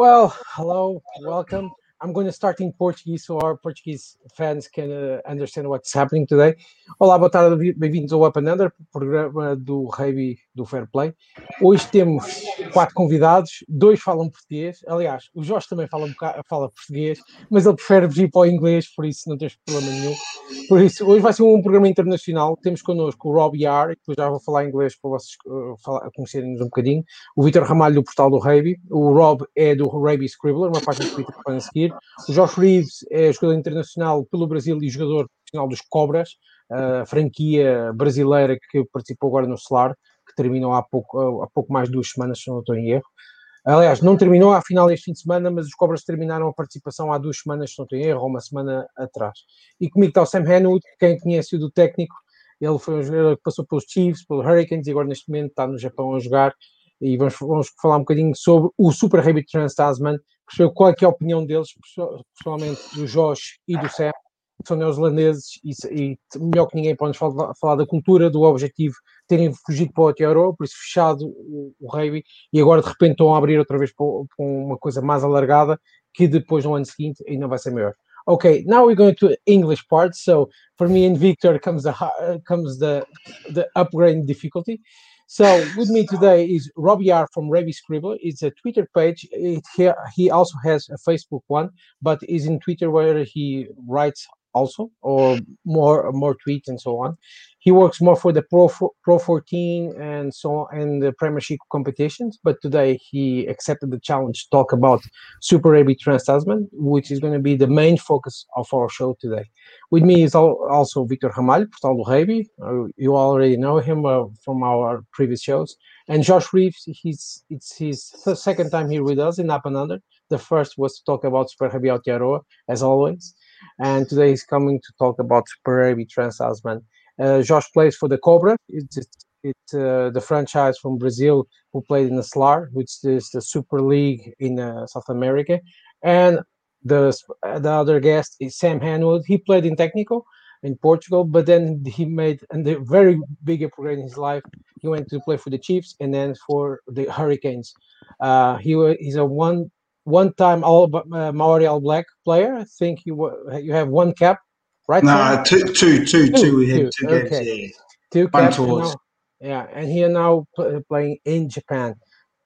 Well, hello, welcome. I'm going to start in Portuguese so our Portuguese fans can uh, understand what's happening today. Olá, boa tarde, bem-vindos ao Up programa do Rugby do Fair Play. Hoje temos quatro convidados, dois falam português. Aliás, o Jorge também fala, um bocado, fala português, mas ele prefere vir para o inglês, por isso não tens problema nenhum. Por isso, hoje vai ser um programa internacional. Temos connosco o Rob Yar, que já vou falar inglês para vocês uh, conhecerem-nos um bocadinho. O Vitor Ramalho, do portal do Rugby. O Rob é do Rugby Scribbler, uma página que podem seguir. O Josh Reeves é jogador internacional pelo Brasil e jogador profissional dos Cobras, a franquia brasileira que participou agora no Solar, que terminou há pouco, há pouco mais de duas semanas, se não estou em erro. Aliás, não terminou à final este fim de semana, mas os Cobras terminaram a participação há duas semanas, se não estou em erro, uma semana atrás. E comigo está o Sam Henwood, quem conhece o do técnico, ele foi um jogador que passou pelos Chiefs, pelos Hurricanes e agora neste momento está no Japão a jogar. E vamos, vamos falar um bocadinho sobre o Super Rabbit Trans Tasman, qual é, é a opinião deles, pessoalmente do Josh e do Sam, que são neozelandeses e, e melhor que ninguém podemos falar, falar, da cultura, do objetivo, terem fugido para o Aotearoa, por isso fechado o, o rugby, e agora de repente estão a abrir outra vez para uma coisa mais alargada, que depois no ano seguinte ainda vai ser maior. Okay, now we're going to English part. So for me and Victor comes the comes the the upgrade difficulty. So with me today is Robbie R from Ravi Scribble. It's a Twitter page. It, he, he also has a Facebook one, but is in Twitter where he writes also or more more tweets and so on. He works more for the pro pro 14 and so on and the premiership competitions but today he accepted the challenge to talk about super rugby trans tasman which is going to be the main focus of our show today. With me is also victor Ramalho portal do rugby uh, you already know him uh, from our previous shows. And josh reeves he's it's his second time here with us in up and under. The first was to talk about super rugby Aotearoa, as always and today he's coming to talk about Prairie Trans Tasman. Uh, Josh plays for the Cobra. It's, it's uh, the franchise from Brazil who played in the SLAR, which is the Super League in uh, South America. And the the other guest is Sam Henwood. He played in Technical in Portugal, but then he made the very big upgrade in his life. He went to play for the Chiefs and then for the Hurricanes. Uh, he he's a one one-time All uh, Maori All Black player. I think you you have one cap, right? No, two, two, two, two. two. We had two, games. Okay. Yeah. Two caps. Now, yeah, and he are now playing in Japan.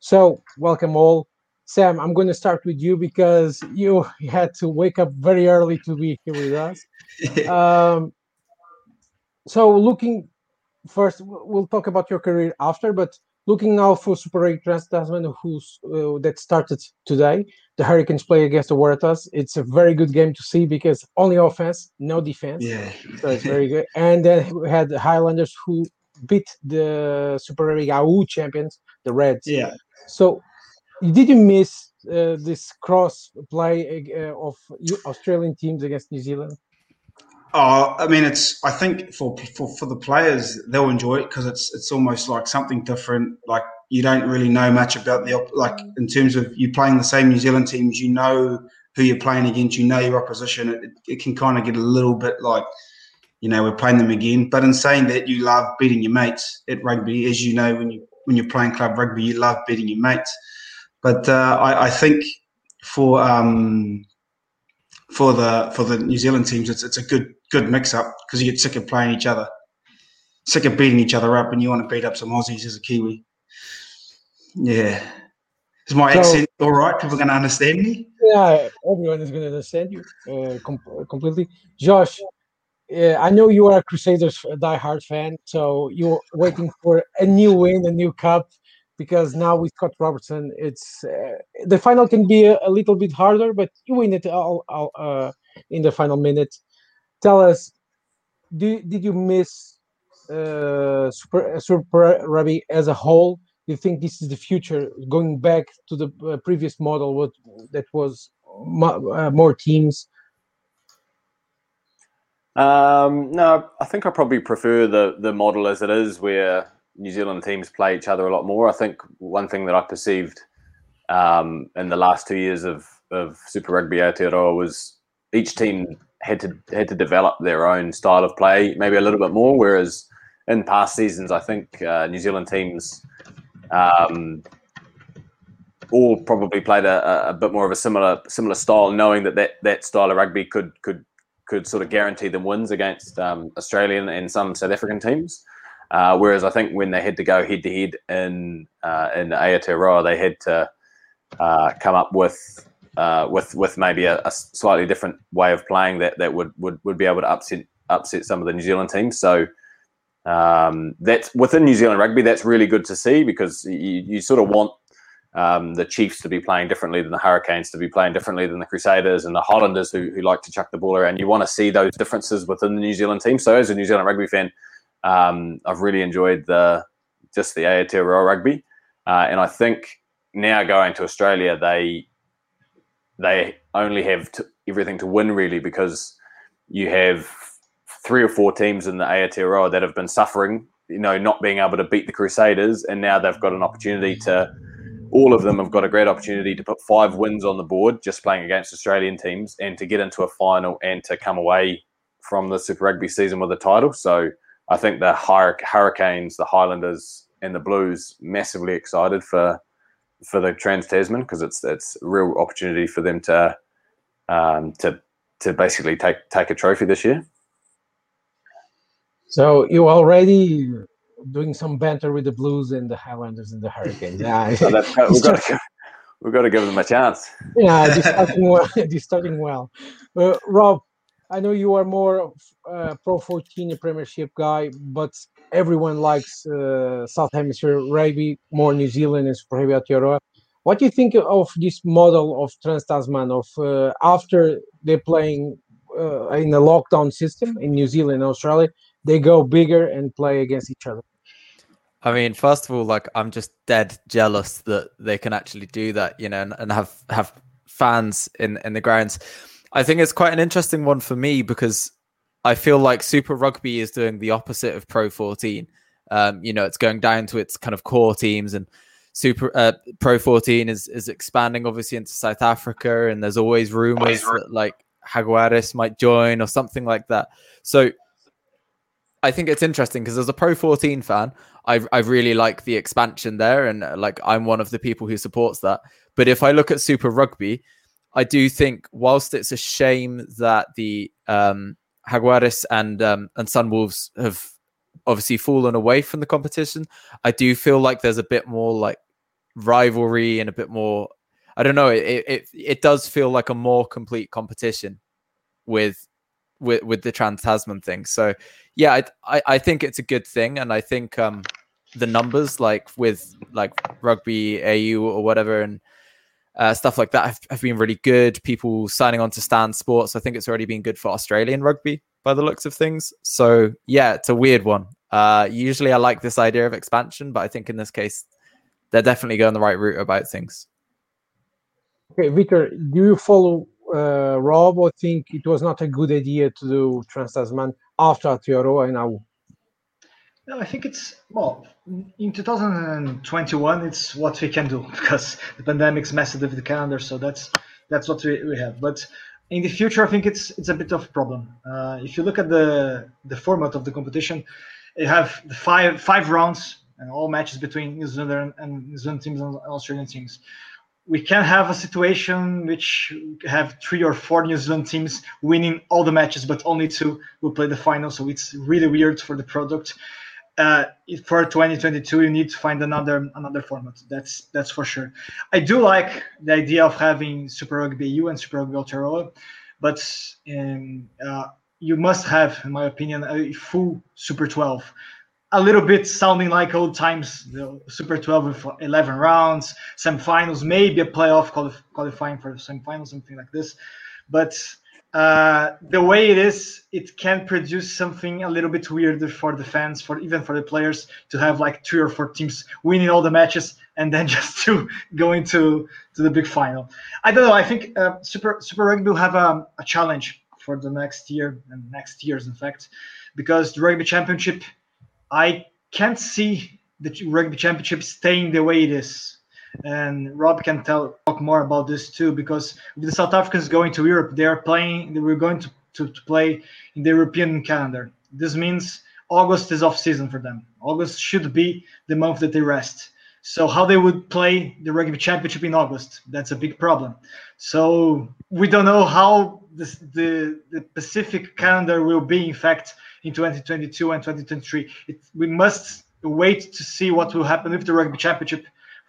So welcome all. Sam, I'm going to start with you because you had to wake up very early to be here with us. um, so looking first, we'll talk about your career after, but looking now for Super League Trans Tasman, who's uh, that started today. The Hurricanes play against the Waratahs. It's a very good game to see because only offense, no defense. Yeah, so it's very good. And then we had the Highlanders who beat the Super League AU champions, the Reds. Yeah. So, you did you miss uh, this cross play uh, of Australian teams against New Zealand? Oh, I mean, it's. I think for for, for the players, they'll enjoy it because it's it's almost like something different. Like you don't really know much about the like in terms of you playing the same New Zealand teams. You know who you're playing against. You know your opposition. It, it can kind of get a little bit like, you know, we're playing them again. But in saying that, you love beating your mates at rugby, as you know when you when you're playing club rugby, you love beating your mates. But uh, I, I think for um, for the for the New Zealand teams, it's it's a good good mix up because you get sick of playing each other, sick of beating each other up, and you want to beat up some Aussies as a Kiwi. Yeah. Is my so, accent all right? People going to understand me? Yeah, everyone is going to understand you uh, com- completely. Josh, uh, I know you are a Crusaders die-hard fan, so you're waiting for a new win, a new cup, because now with Scott Robertson, it's uh, the final can be a, a, little bit harder, but you win it all, all uh, in the final minute tell us, do, did you miss uh, Super, Super Rugby as a whole? Do you think this is the future, going back to the uh, previous model, what that was uh, more teams? Um, no, I think I probably prefer the the model as it is, where New Zealand teams play each other a lot more. I think one thing that I perceived um, in the last two years of, of Super Rugby Aotearoa was each team had to had to develop their own style of play, maybe a little bit more. Whereas in past seasons, I think uh, New Zealand teams um, all probably played a, a bit more of a similar similar style, knowing that, that that style of rugby could could could sort of guarantee them wins against um, Australian and some South African teams. Uh, whereas I think when they had to go head to head in uh, in Aotearoa, they had to uh, come up with uh, with with maybe a, a, slightly different way of playing that that would, would would be able to upset upset some of the New Zealand teams. So um, that's within New Zealand rugby. That's really good to see because you, you sort of want um, the Chiefs to be playing differently than the Hurricanes, to be playing differently than the Crusaders and the Highlanders who, who like to chuck the ball around. You want to see those differences within the New Zealand team. So as a New Zealand rugby fan, um, I've really enjoyed the just the Aotearoa rugby, uh, and I think now going to Australia, they they only have to, everything to win really because you have three or four teams in the Aotearoa that have been suffering, you know, not being able to beat the Crusaders, and now they've got an opportunity to. All of them have got a great opportunity to put five wins on the board just playing against Australian teams and to get into a final and to come away from the Super Rugby season with a title. So I think the Hurricanes, the Highlanders, and the Blues massively excited for for the Trans Tasman because it's it's a real opportunity for them to um, to to basically take take a trophy this year. So you already doing some banter with the Blues and the Highlanders and the Hurricanes. Yeah, so we've, got to, we've got to give them a chance. Yeah, they're starting well. they're starting well. Uh, Rob, I know you are more uh, Pro 14 Premiership guy, but everyone likes uh, South Hemisphere rugby, more New Zealand and Super Rugby Aotearoa. What do you think of this model of Trans Tasman? Of uh, after they're playing uh, in a lockdown system in New Zealand and Australia, they go bigger and play against each other. I mean, first of all, like I'm just dead jealous that they can actually do that, you know, and, and have have fans in in the grounds. I think it's quite an interesting one for me because I feel like Super Rugby is doing the opposite of Pro 14. Um, you know, it's going down to its kind of core teams, and Super uh, Pro 14 is is expanding obviously into South Africa, and there's always rumors that like Jaguares might join or something like that. So I think it's interesting because as a Pro 14 fan, I I really like the expansion there, and uh, like I'm one of the people who supports that. But if I look at Super Rugby, I do think whilst it's a shame that the um, Jaguares and um, and Sunwolves have obviously fallen away from the competition. I do feel like there's a bit more like rivalry and a bit more. I don't know. It it it does feel like a more complete competition with with with the Trans Tasman thing. So yeah, I, I, I think it's a good thing, and I think um the numbers like with like rugby AU or whatever and uh, stuff like that have, have, been really good. People signing on to Stan Sports. I think it's already been good for Australian rugby by the looks of things. So yeah, it's a weird one. Uh, usually I like this idea of expansion, but I think in this case they're definitely going the right route about things. Okay, Victor, do you follow uh, Rob or think it was not a good idea to do Trans Tasman after Aotearoa and now no, I think it's well in 2021. It's what we can do because the pandemic's messed with the calendar, so that's that's what we, we have. But in the future, I think it's it's a bit of a problem. Uh, if you look at the the format of the competition, you have the five five rounds and all matches between New Zealand and New Zealand teams and Australian teams. We can have a situation which have three or four New Zealand teams winning all the matches, but only two will play the final. So it's really weird for the product uh, for 2022 you need to find another another format. That's that's for sure. I do like the idea of having super rugby u and super rugby aotearoa but um, uh, you must have in my opinion a full super 12 a little bit sounding like old times the super 12 with 11 rounds some finals maybe a playoff qualifying for some finals something like this. But uh, the way it is, it can produce something a little bit weirder for the fans, for even for the players to have like three or four teams winning all the matches and then just to go into to the big final. I don't know. I think uh, Super Super Rugby will have a, a challenge for the next year and next years, in fact, because the Rugby Championship, I can't see the Rugby Championship staying the way it is and Rob can tell talk more about this too because the South Africans going to Europe, they are playing. They were going to, to, to play in the European calendar. This means August is off season for them. August should be the month that they rest. So how they would play the rugby championship in August? That's a big problem. So we don't know how this, the the Pacific calendar will be. In fact, in 2022 and 2023, it, we must wait to see what will happen with the rugby championship.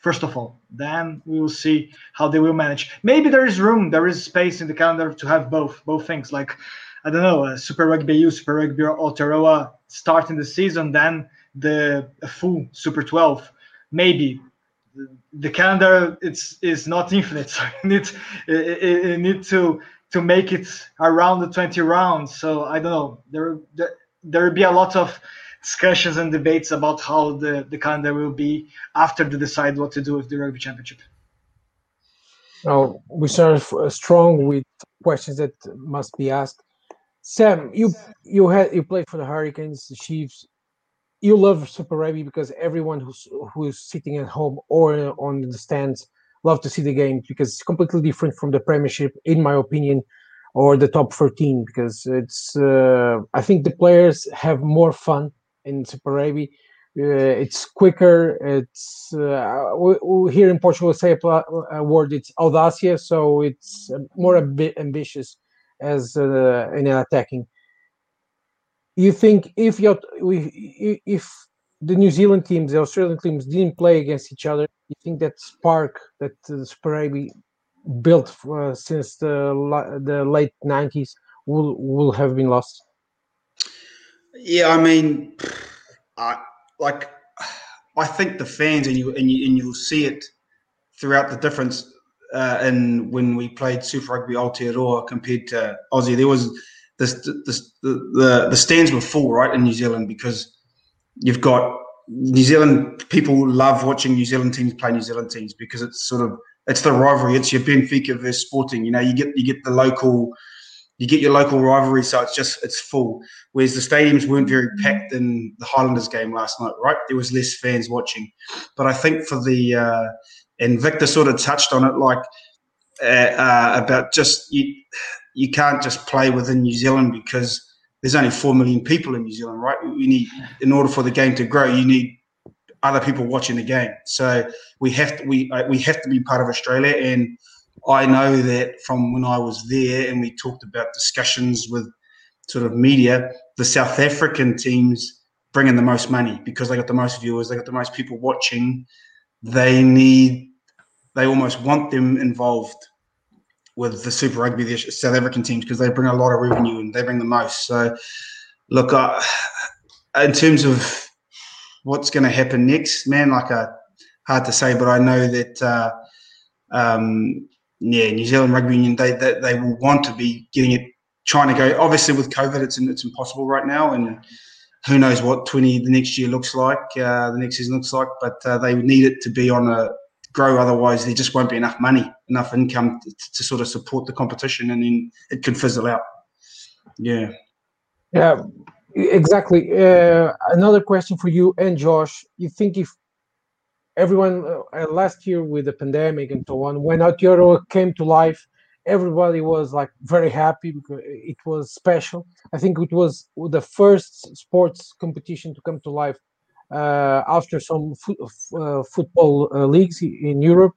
First of all, then we will see how they will manage. Maybe there is room, there is space in the calendar to have both both things. Like I don't know, uh, Super Rugby U, Super Rugby Aotearoa starting the season, then the full Super 12 maybe. The calendar it's is not infinite so you need you need to to make it around the 20 rounds. So i don't know. There there, there will be a lot of discussions and debates about how the, the calendar will be after they decide what to do with the rugby championship now we start strong with questions that must be asked sam you you had you played for the hurricanes the chiefs you love Super Rugby because everyone who's who's sitting at home or on the stands love to see the game because it's completely different from the Premiership, in my opinion, or the top 13 because it's. Uh, I think the players have more fun in Super Rugby. Uh, it's quicker. It's uh, we, we here in Portugal say a, word. It's audacia, so it's more ambitious as uh, in attacking you think if you if the New Zealand teams, the Australian teams didn't play against each other, you think that spark that uh, Super built uh, since the the late nineties will will have been lost? Yeah, I mean, I like I think the fans and you and you and you'll see it throughout the difference uh, in when we played Super Rugby Aotearoa compared to Aussie. There was the, the, the, the stands were full, right, in New Zealand because you've got New Zealand people love watching New Zealand teams play New Zealand teams because it's sort of it's the rivalry. It's your Benfica versus Sporting. You know, you get you get the local, you get your local rivalry. So it's just it's full. Whereas the stadiums weren't very packed in the Highlanders game last night. Right, there was less fans watching. But I think for the uh, and Victor sort of touched on it, like uh, uh, about just you you can't just play within New Zealand because there's only four million people in New Zealand, right? We need, in order for the game to grow, you need other people watching the game. So we have to we uh, we have to be part of Australia, and I know that from when I was there, and we talked about discussions with sort of media, the South African teams bring in the most money because they got the most viewers, they got the most people watching. They need, they almost want them involved with the Super Rugby, the South African teams, because they bring a lot of revenue and they bring the most. So, look, in terms of what's going to happen next, man, like uh, hard to say, but I know that, uh, um, yeah, New Zealand Rugby Union, they, they, they will want to be getting it, trying to go. Obviously, with COVID, it's it's impossible right now, and who knows what twenty the next year looks like, uh, the next season looks like. But uh, they would need it to be on a grow. Otherwise, there just won't be enough money, enough income to, to sort of support the competition, and then it can fizzle out. Yeah. Yeah, exactly. Uh, another question for you and Josh. You think if everyone uh, last year with the pandemic and so on, when Aotearoa came to life, everybody was like very happy because it was special. I think it was the first sports competition to come to life uh, after some uh, football uh, leagues in Europe.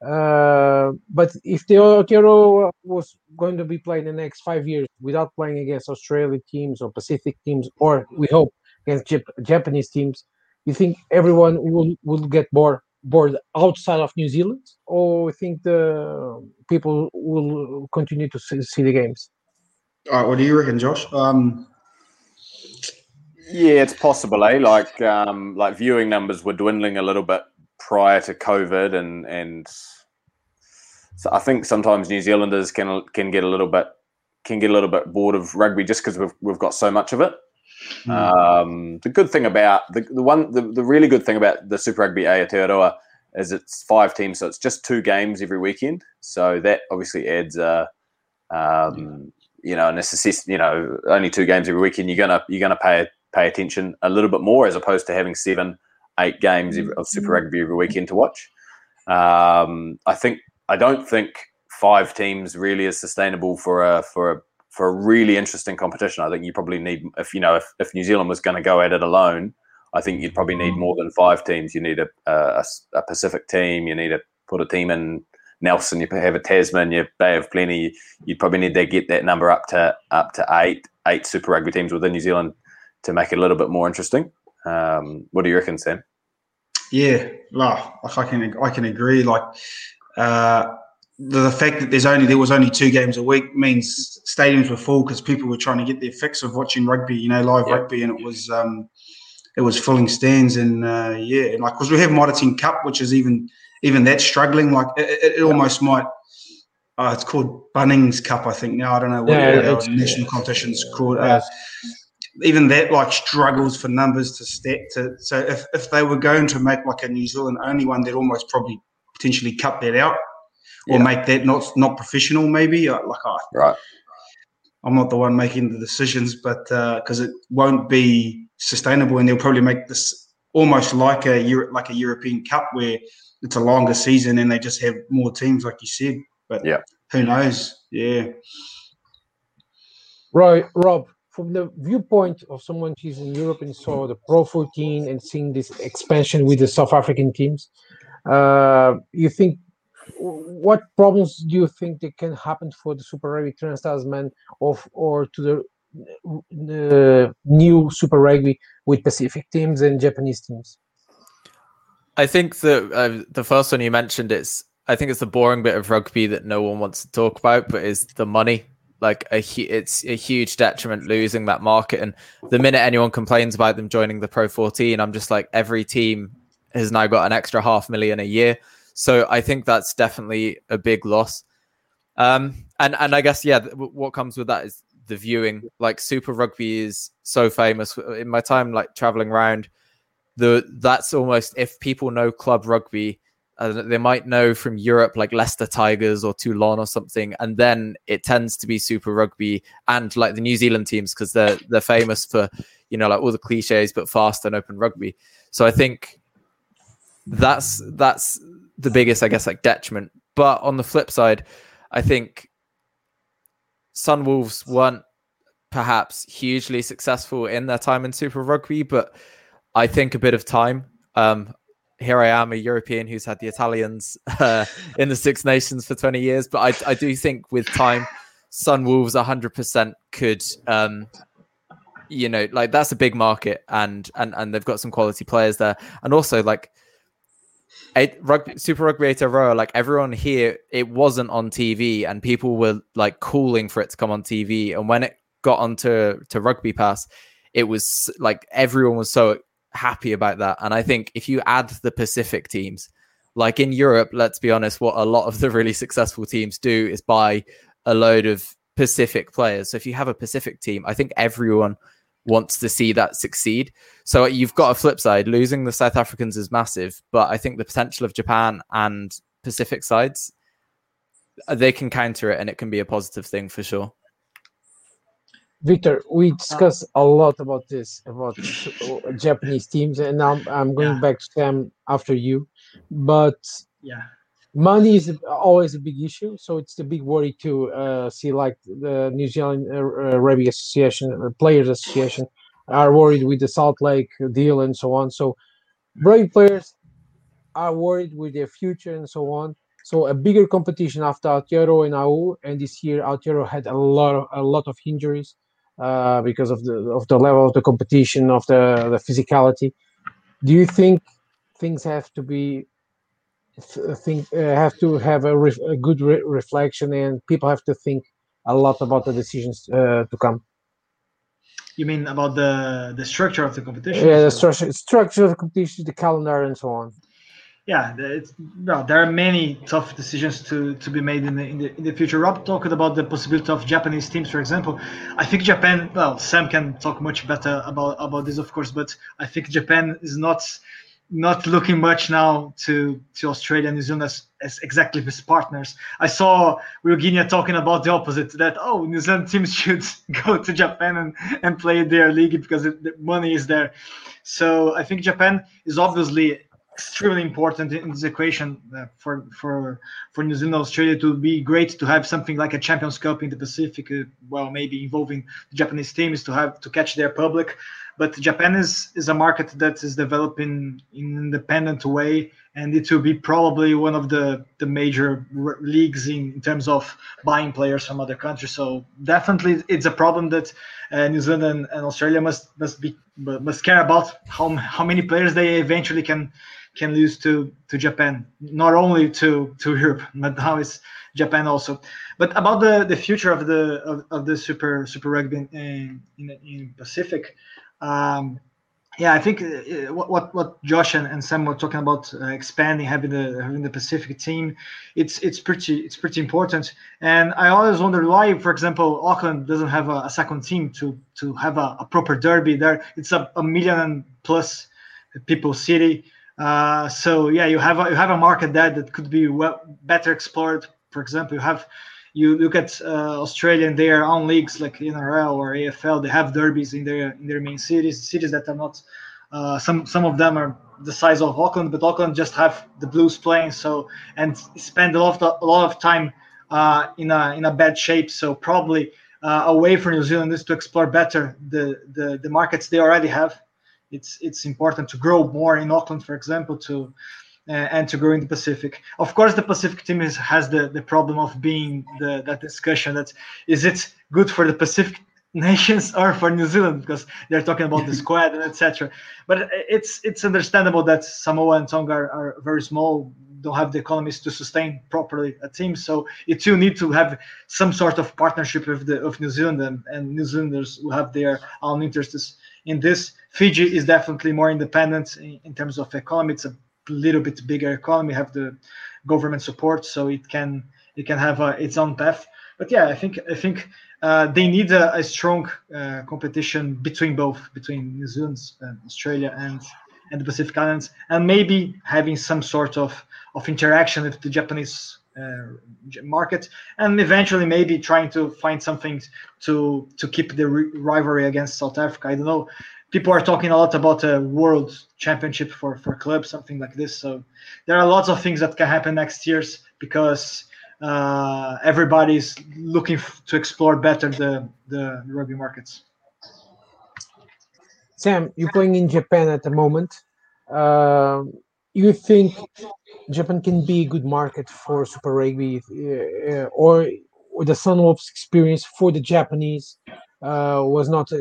but if the Aotearoa was going to be playing the next five years without playing against Australian teams or Pacific teams, or we hope against Jap- Japanese teams, you think everyone will will get more bored outside of New Zealand, or you think the people will continue to see, see the games? All right, what do you reckon, Josh? Um, yeah, it's possible, eh? Like, um, like viewing numbers were dwindling a little bit prior to COVID, and and so I think sometimes New Zealanders can can get a little bit can get a little bit bored of rugby just because we've we've got so much of it. Mm. Um, the good thing about the, the one the, the really good thing about the Super Rugby Aotearoa is it's five teams, so it's just two games every weekend. So that obviously adds a um, you know, necessity. You know, only two games every weekend. You're gonna you're gonna pay pay attention a little bit more as opposed to having seven, eight games of Super Rugby every weekend to watch. Um, I think I don't think five teams really is sustainable for a for a for a really interesting competition. I think you probably need if you know if, if New Zealand was going to go at it alone, I think you'd probably need more than five teams. You need a, a, a Pacific team. You need to put a team in Nelson. You have a Tasman. You Bay of Plenty. You'd probably need to get that number up to up to eight eight Super Rugby teams within New Zealand to make it a little bit more interesting. Um, what do you reckon, Sam? Yeah, like I can I can agree. Like uh, the, the, fact that there's only there was only two games a week means stadiums were full because people were trying to get their fix of watching rugby, you know, live yeah. rugby, and it was um, it was filling stands and uh, yeah, and like because we have 10 Cup, which is even even that struggling. Like it, it almost might. Uh, it's called Bunnings Cup, I think now. I don't know what yeah, our national competition's called. Uh, even that like struggles for numbers to stat to so if, if they were going to make like a New Zealand only one they'd almost probably potentially cut that out or yeah. make that not not professional maybe. Uh, like I, right. I'm not the one making the decisions but because uh, it won't be sustainable and they'll probably make this almost like a Euro, like a European Cup where it's a longer season and they just have more teams like you said but yeah. who knows? Yeah. Right Rob from the viewpoint of someone who's in Europe and saw the Pro 14 and seeing this expansion with the South African teams, uh, you think what problems do you think that can happen for the Super Rugby Trans Tasman of or to the, the new Super Rugby with Pacific teams and Japanese teams? I think the uh, the first one you mentioned is I think it's the boring bit of rugby that no one wants to talk about, but is the money like a it's a huge detriment losing that market. And the minute anyone complains about them joining the Pro 14, I'm just like every team has now got an extra half million a year. So I think that's definitely a big loss. Um, and and I guess yeah, what comes with that is the viewing. Like Super Rugby is so famous. In my time, like traveling around, the that's almost if people know club rugby, uh, they might know from Europe, like Leicester Tigers or Toulon or something, and then it tends to be Super Rugby and like the New Zealand teams because they're they're famous for you know like all the cliches but fast and open rugby. So I think that's that's the biggest, I guess, like detriment. But on the flip side, I think Sunwolves weren't perhaps hugely successful in their time in Super Rugby, but I think a bit of time. Um, here I am, a European who's had the Italians uh, in the Six Nations for 20 years. But I, I do think with time, Sunwolves 100% could, um, you know, like that's a big market and, and, and they've got some quality players there. And also, like, eight, rugby, Super Rugby Aotearoa, oh oh, like everyone here, it wasn't on TV and people were like calling for it to come on TV. And when it got onto to Rugby Pass, it was like everyone was so happy about that. And I think if you add the Pacific teams, like in Europe, let's be honest, what a lot of the really successful teams do is buy a load of Pacific players. So if you have a Pacific team, I think everyone wants to see that succeed. So you've got a flip side. Losing the South Africans is massive, but I think the potential of Japan and Pacific sides, uh, they can counter it and it can be a positive thing for sure. Victor, we uh, discussed a lot about this about Japanese teams, and now I'm going yeah. back to them after you. But yeah, money is always a big issue, so it's the big worry to uh, see like the New Zealand uh, uh Rugby Association, uh, Players Association, are worried with the Silver Lake deal and so on. So, rugby players are worried with their future and so on. So a bigger competition after Aotearoa and AU, and this year Aotearoa had a lot of a lot of injuries uh, because of the of the level of the competition, of the the physicality. Do you think things have to be think uh, have to have a, re- a good re- reflection, and people have to think a lot about the decisions uh, to come? You mean about the the structure of the competition? Yeah, the structure structure of the competition, the calendar, and so on yeah, well, there are many tough decisions to, to be made in the, in the in the future. Rob talked about the possibility of Japanese teams, for example. I think Japan. Well, Sam can talk much better about about this, of course, but I think Japan is not not looking much now to to Australia and New Zealand as, as exactly his partners. I saw Will Genia talking about the opposite that oh New Zealand teams should go to Japan and, and play their league because it, the money is there. So I think Japan is obviously extremely important in this equation uh, for for for New Zealand Australia to be great to have something like a Champions Cup in the Pacific. Uh, well, maybe involving the Japanese teams to have to catch their public but Japan is, is a market that is developing in an independent way, and it will be probably one of the, the major leagues in, in, terms of buying players from other countries. So definitely, it's a problem that uh, New Zealand and, and, Australia must must be must care about how how many players they eventually can can lose to to Japan, not only to to Europe, but now it's Japan also. But about the, the future of the of, of the Super Super Rugby in in, in Pacific. Um, yeah, I think uh, what what Josh and, and Sam were talking about uh, expanding, having the having the Pacific team, it's it's pretty it's pretty important. And I always wondered why, for example, Auckland doesn't have a, a second team to to have a, a, proper derby. There, it's a, a million plus people city. Uh, so yeah, you have a, you have a market there that could be well, better explored. For example, you have you look at uh, Australia and their own leagues like NRL or AFL, they have derbies in their in their main cities, cities that are not. Uh, some some of them are the size of Auckland, but Auckland just have the Blues playing so and spend a lot of, a lot of time uh, in a in a bad shape. So probably uh, a way for New Zealand is to explore better the, the the markets they already have. It's it's important to grow more in Auckland, for example, to Uh, and to grow in the Pacific. Of course, the Pacific team is, has the, the problem of being the, that discussion that is it good for the Pacific nations or for New Zealand because they're talking about the squad and etc. But it's it's understandable that Samoa and Tonga are, are, very small, don't have the economies to sustain properly a team. So it will need to have some sort of partnership with the of New Zealand and, and New Zealanders will have their own interests in this. Fiji is definitely more independent in, in terms of economy. It's a little bit bigger economy, have the government support, so it can it can have uh, its own path. But yeah, I think I think uh, they need a, a strong uh, competition between both, between New Zealand, and Australia, and and the Pacific Islands, and maybe having some sort of of interaction with the Japanese uh, market, and eventually maybe trying to find something to to keep the rivalry against South Africa. I don't know people are talking a lot about a world championship for for clubs, something like this. So there are lots of things that can happen next year's because uh, everybody's looking f- to explore better the the rugby markets. Sam, you're playing in Japan at the moment. Uh, you think Japan can be a good market for Super Rugby, uh, or, or the Sunwolves experience for the Japanese uh, was not uh,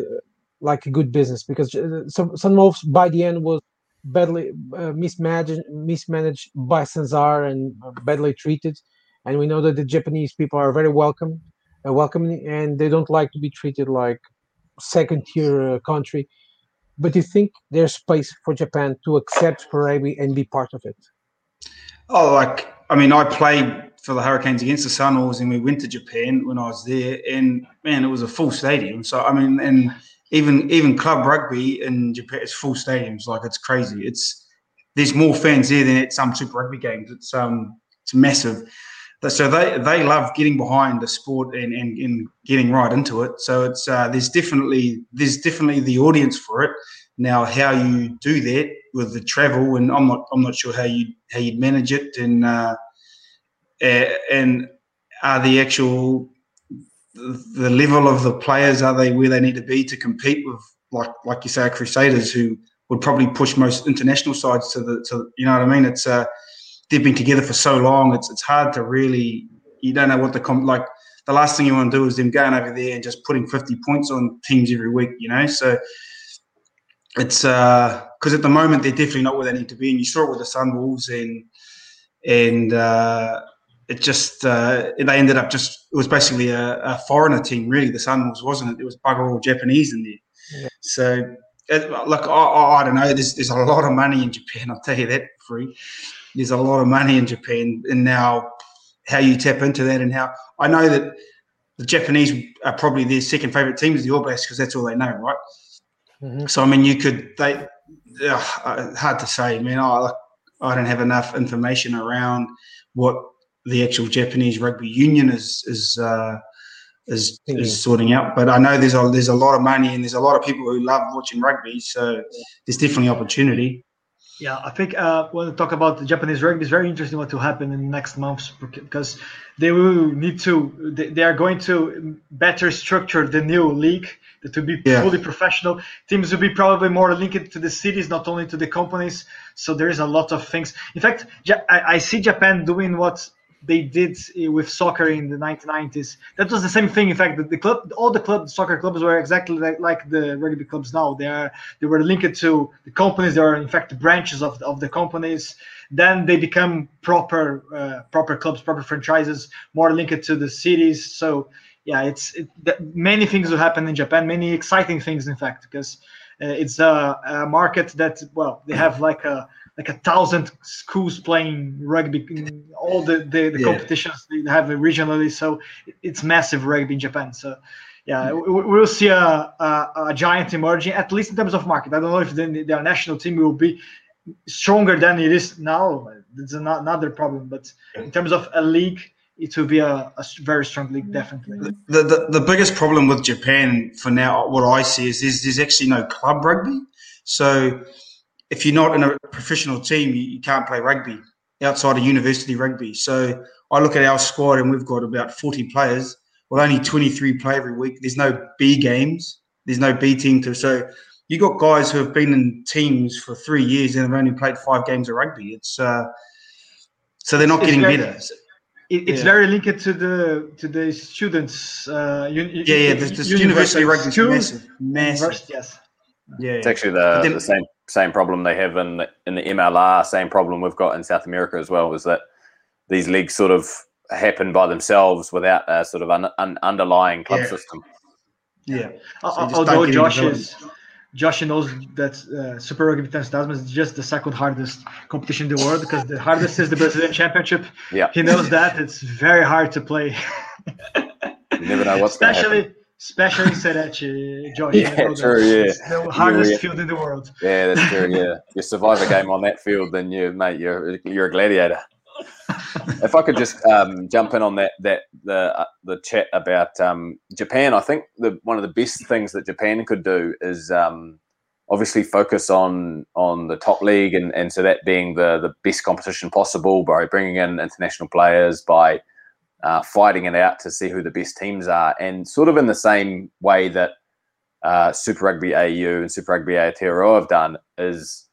like a good business because uh, some Sunwolves by the end was badly uh, mismanaged mismanaged by Sanzar and badly treated, and we know that the Japanese people are very welcome, uh, welcoming, and they don't like to be treated like second tier uh, country. But do you think there's space for Japan to accept Parabi and be part of it? Oh, like I mean, I played for the Hurricanes against the Sunwolves, and we went to Japan when I was there, and man, it was a full stadium. So I mean, and even even club rugby in Japan, it's full stadiums. Like it's crazy. It's there's more fans there than at some Super Rugby games. It's um it's massive. So they they love getting behind the sport and, and, and getting right into it. So it's uh, there's definitely there's definitely the audience for it. Now how you do that with the travel and I'm not I'm not sure how you how you'd manage it and uh, and are the actual the level of the players are they where they need to be to compete with like like you say Crusaders who would probably push most international sides to the to you know what I mean? It's uh they've been together for so long it's it's hard to really you don't know what the comp like the last thing you want to do is them going over there and just putting 50 points on teams every week you know? So it's uh because at the moment they're definitely not where they need to be and you saw it with the Sun Sunwolves and and uh it just uh, they ended up just it was basically a, a foreigner team really the Sun was wasn't it it was bugger all Japanese in there yeah. so it, look I, I, don't know there's, there's a lot of money in Japan I'll tell you that free there's a lot of money in Japan and now how you tap into that and how I know that the Japanese are probably their second favorite team is the All Blacks because that's all they know right mm-hmm. so I mean you could they uh, hard to say man I, I don't have enough information around what the actual Japanese rugby union is is uh, is, mm-hmm. is sorting out. But I know there's a there's a lot of money and there's a lot of people who love watching rugby, so there's definitely opportunity. Yeah, I think uh, when we talk about the Japanese rugby, it's very interesting what will happen in the next months because they will need to, they, they are going to better structure the new league that will be Yeah. fully professional. Teams will be probably more linked to the cities, not only to the companies. So there is a lot of things. In fact, I, I see Japan doing what they did uh, with soccer in the 1990s. That was the same thing. In fact, the, the club, all the club, soccer clubs were exactly like, like the rugby clubs now. They are they were linked to the companies. They are in fact branches of, of the companies. Then they become proper uh, proper clubs, proper franchises, more linked to the cities. So yeah, it's it, many things will happen in Japan. Many exciting things, in fact, because uh, it's a, a market that well they have like a like a thousand schools playing rugby in all the the, the Yeah. competitions they have regionally. So it's massive rugby in japan. So yeah we, we- we'll see a, a, a giant emerging at least in terms of market. I don't know if the, their national team will be stronger than it is now. It's another problem. But in terms of a league it will be a, a very strong league definitely. The, the the biggest problem with Japan for now, what I see is there's, there's actually no club rugby. So if you're not in a professional team, you, you can't play rugby outside of university rugby. So I look at our squad and we've got about 40 players. Well, only 23 play every week. There's no B games. There's no B team to. So you've got guys who have been in teams for three years and have only played five games of rugby. It's uh, so they're not It's getting very- better. it's Yeah. very linked to the to the students uh un, Yeah, yeah. The, the university rugby is massive, massive. University, yes Yeah, It's actually the, then- the same same problem they have in the, in the MLR. Same problem we've got in South America as well. Is that these leagues sort of happen by themselves without a sort of un, un, underlying club Yeah. system. yeah. Al- So although don't get any Josh is Josh knows that uh, Super Rugby 10 Tasman is just the second hardest competition in the world because the hardest is the Brazilian Championship. Yeah. He knows that it's very hard to play. You never know what's going to happen. especially especially Serete, Josh. Yeah, you know that. true, yeah. It's the hardest yeah. field in the world. Yeah, that's true. Yeah, you survive a game on that field, then you, mate, you're you're a gladiator. if I could just um, jump in on that that the uh, the chat about um, Japan, I think the one of the best things that Japan could do is um, obviously focus on on the top league, and, and so that being the the best competition possible by bringing in international players, by uh, fighting it out to see who the best teams are, and sort of in the same way that uh, Super Rugby AU and Super Rugby Aotearoa have done is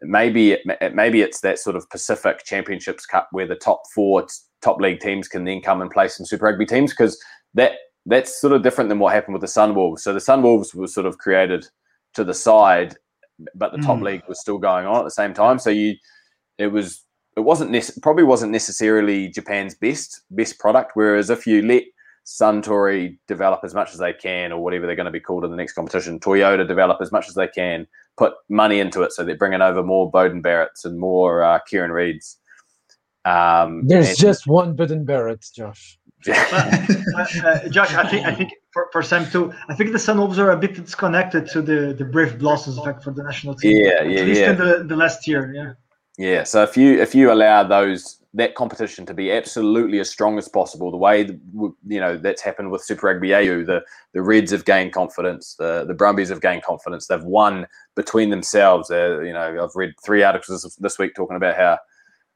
maybe it, maybe it's that sort of Pacific Championships Cup where the top four top league teams can then come and play some Super Rugby teams because that that's sort of different than what happened with the Sunwolves. So the Sunwolves was sort of created to the side, but the top Mm. league was still going on at the same time. So you it was it wasn't nec- probably wasn't necessarily Japan's best best product. Whereas if you let Suntory develop as much as they can, or whatever they're going to be called in the next competition, Toyota develop as much as they can, put money into it, so they're bringing over more Beauden Barretts and more uh, Kieran Reads. Um, There's and- just one Beauden Barrett, Josh. uh, uh, Josh, I think I think for, for Sam too, I think the Sunwolves are a bit disconnected to the the Brave Blossoms effect for the national team. Yeah, At yeah, least yeah. in the, the last year, yeah. Yeah, so if you if you allow those that competition to be absolutely as strong as possible, the way you know that's happened with Super Rugby AU, the the Reds have gained confidence, the the Brumbies have gained confidence. They've won between themselves. Uh, you know, I've read three articles this, week talking about how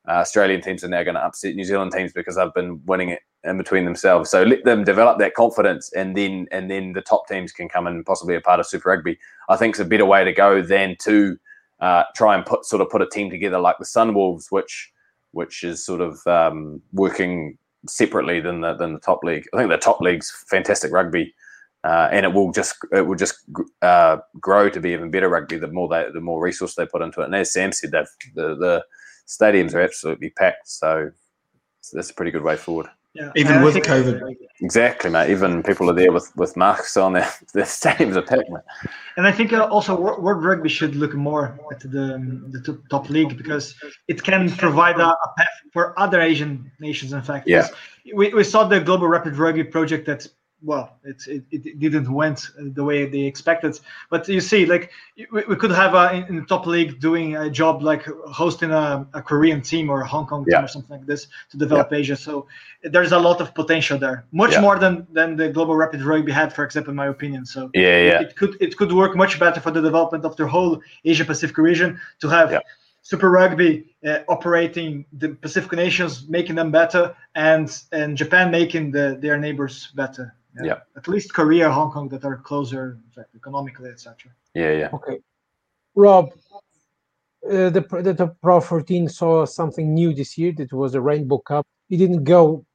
uh, Australian teams are now going to upset New Zealand teams because they've been winning it in between themselves. So let them develop that confidence, and then and then the top teams can come and possibly a part of Super Rugby. I think it's a better way to go than to uh, try and put sort of put a team together like the Sunwolves, which which is sort of um, working separately than the than the top league. I think the top league's fantastic rugby, uh, and it will just it will just uh, grow to be even better rugby the more they the more resource they put into it. And as Sam said, the the stadiums are absolutely packed, so, so that's a pretty good way forward. Yeah. Even And with COVID. Exactly, mate. Even people are there with, with masks on. Their their stadiums are packed, mate. And I think uh, also World Rugby should look more at the um, the top- top league because it can provide a, a path for other Asian nations. In fact, Yeah. We, we saw the Global Rapid Rugby project that well, it, it, it didn't went the way they expected. But you see, like we, we could have a, in, the top league doing a job like hosting a, a Korean team or a Hong Kong Yeah. team or something like this to develop Asia. So there's a lot of potential there, much Yeah. more than than the Global Rapid Rugby had, for example, in my opinion. So Yeah, yeah. it could it could work much better for the development of the whole Asia Pacific region to have Yeah. Super Rugby uh, operating the Pacific nations, making them better, and and Japan making the, their neighbors better. Yeah. At least Korea, Hong Kong, that are closer in fact, economically, etc. Yeah, yeah. Okay, Rob. Uh, the the the Pro 14 saw something new this year. That was a Rainbow Cup. It didn't go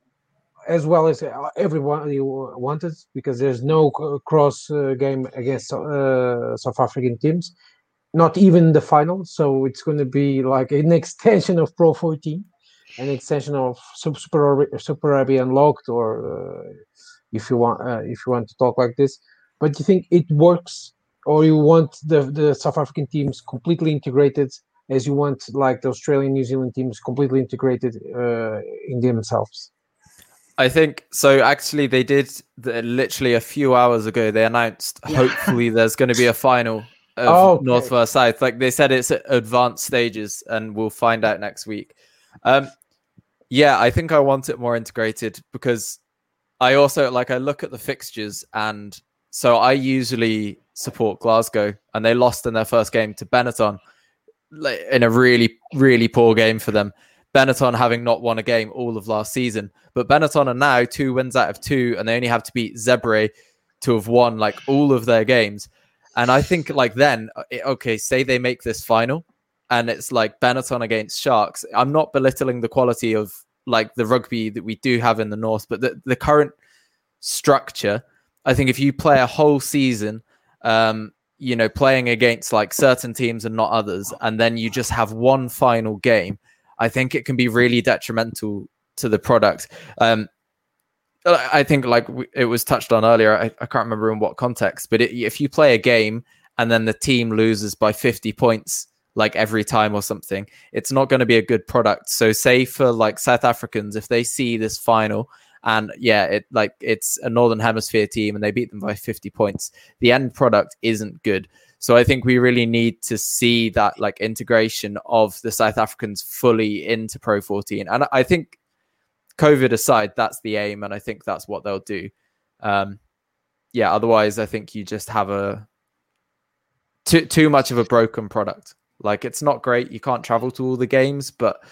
as well as uh, everybody wanted because there's no cross uh, game against uh, South African teams, not even the final. So it's going to be like an extension of Pro 14, an extension of Super Rugby- Super Rugby Unlocked, or uh, if you want uh, if you want to talk like this. But do you think it works, or you want the the South African teams completely integrated? As you want, like the Australian, New Zealand teams, completely integrated uh, in themselves. I think so. Actually, they did the, literally a few hours ago. They announced hopefully there's going to be a final of Oh, okay. North versus South. Like they said, it's at advanced stages, and we'll find out next week. Um, yeah, I think I want it more integrated because I also like I look at the fixtures, and so I usually support Glasgow, and they lost in their first game to Benetton, in a really really poor game for them. Benetton having not won a game all of last season. But Benetton are now two wins out of two, and they only have to beat Zebre to have won like all of their games. And I think like then, eh, okay, say they make this final, and it's like Benetton against Sharks. I'm not belittling the quality of like the rugby that we do have in the north, but the, the current structure. I think if you play a whole season, um, you know, playing against like certain teams and not others, and then you just have one final game, I think it can be really detrimental to the product. Um, I think, like it was touched on earlier, I, I can't remember in what context, but it, if you play a game and then the team loses by 50 points, like every time or something, it's not going to be a good product. So, say for like South Africans, if they see this final and yeah, it like it's a Northern Hemisphere team and they beat them by 50 points, the end product isn't good. So I think we really need to see that like integration of the South Africans fully into Pro 14. And I think COVID aside, that's the aim, and I think that's what they'll do. Um, yeah, otherwise, I think you just have a too too much of a broken product. Like it's not great. You can't travel to all the games, but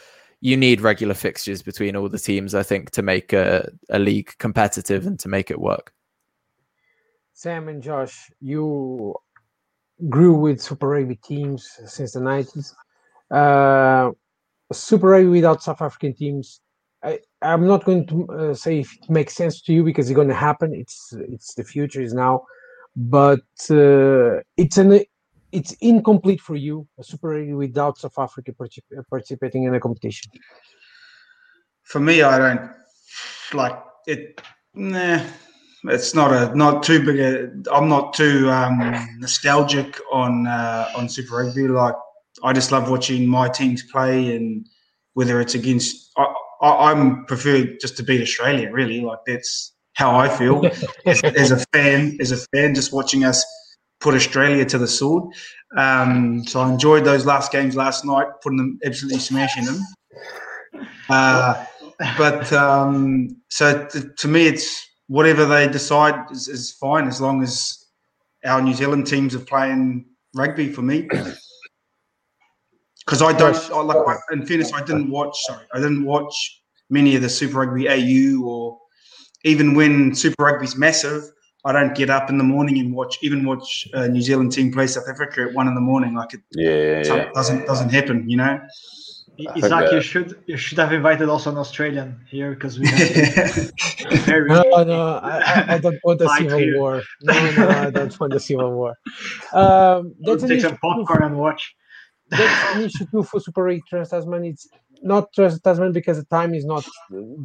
you need regular fixtures between all the teams. I think to make a, a league competitive and to make it work. Sam and Josh, you grew with Super Rugby teams since the 90s. Uh, Super Rugby without South African teams, I, I'm not going to uh, say if it makes sense to you because it's going to happen. It's it's the future is now, but uh, it's an it's incomplete for you. A Super Rugby without South Africa particip- participating in a competition. For me, I don't like it. Nah, it's not a not too big a. I'm not too um, nostalgic on uh, on Super Rugby. Like I just love watching my teams play, and whether it's against, I, I, I'm prefer just to beat Australia. Really, like that's how I feel as, as a fan. As a fan, just watching us put Australia to the sword. Um, so I enjoyed those last games last night, putting them absolutely smashing them. Uh, but um, so to me, it's whatever they decide is, is fine as long as our New Zealand teams are playing rugby for me. Because I don't I, like. In fairness, I didn't watch. Sorry, I didn't watch many of the Super Rugby AU or even when Super Rugby's massive. I don't get up in the morning and watch even watch a New Zealand team play South Africa at one in the morning. Like it Yeah, yeah. doesn't doesn't happen, you know. think Isaac, you should you should have invited also an Australian here because we have very No, no, I, I- I don't want a Like civil here. war. No, no, I don't want a civil war. Um, that's an take issue some popcorn and watch. that's an issue too for Super 8 Trans Tasman. It's not Trans Tasman because the time is not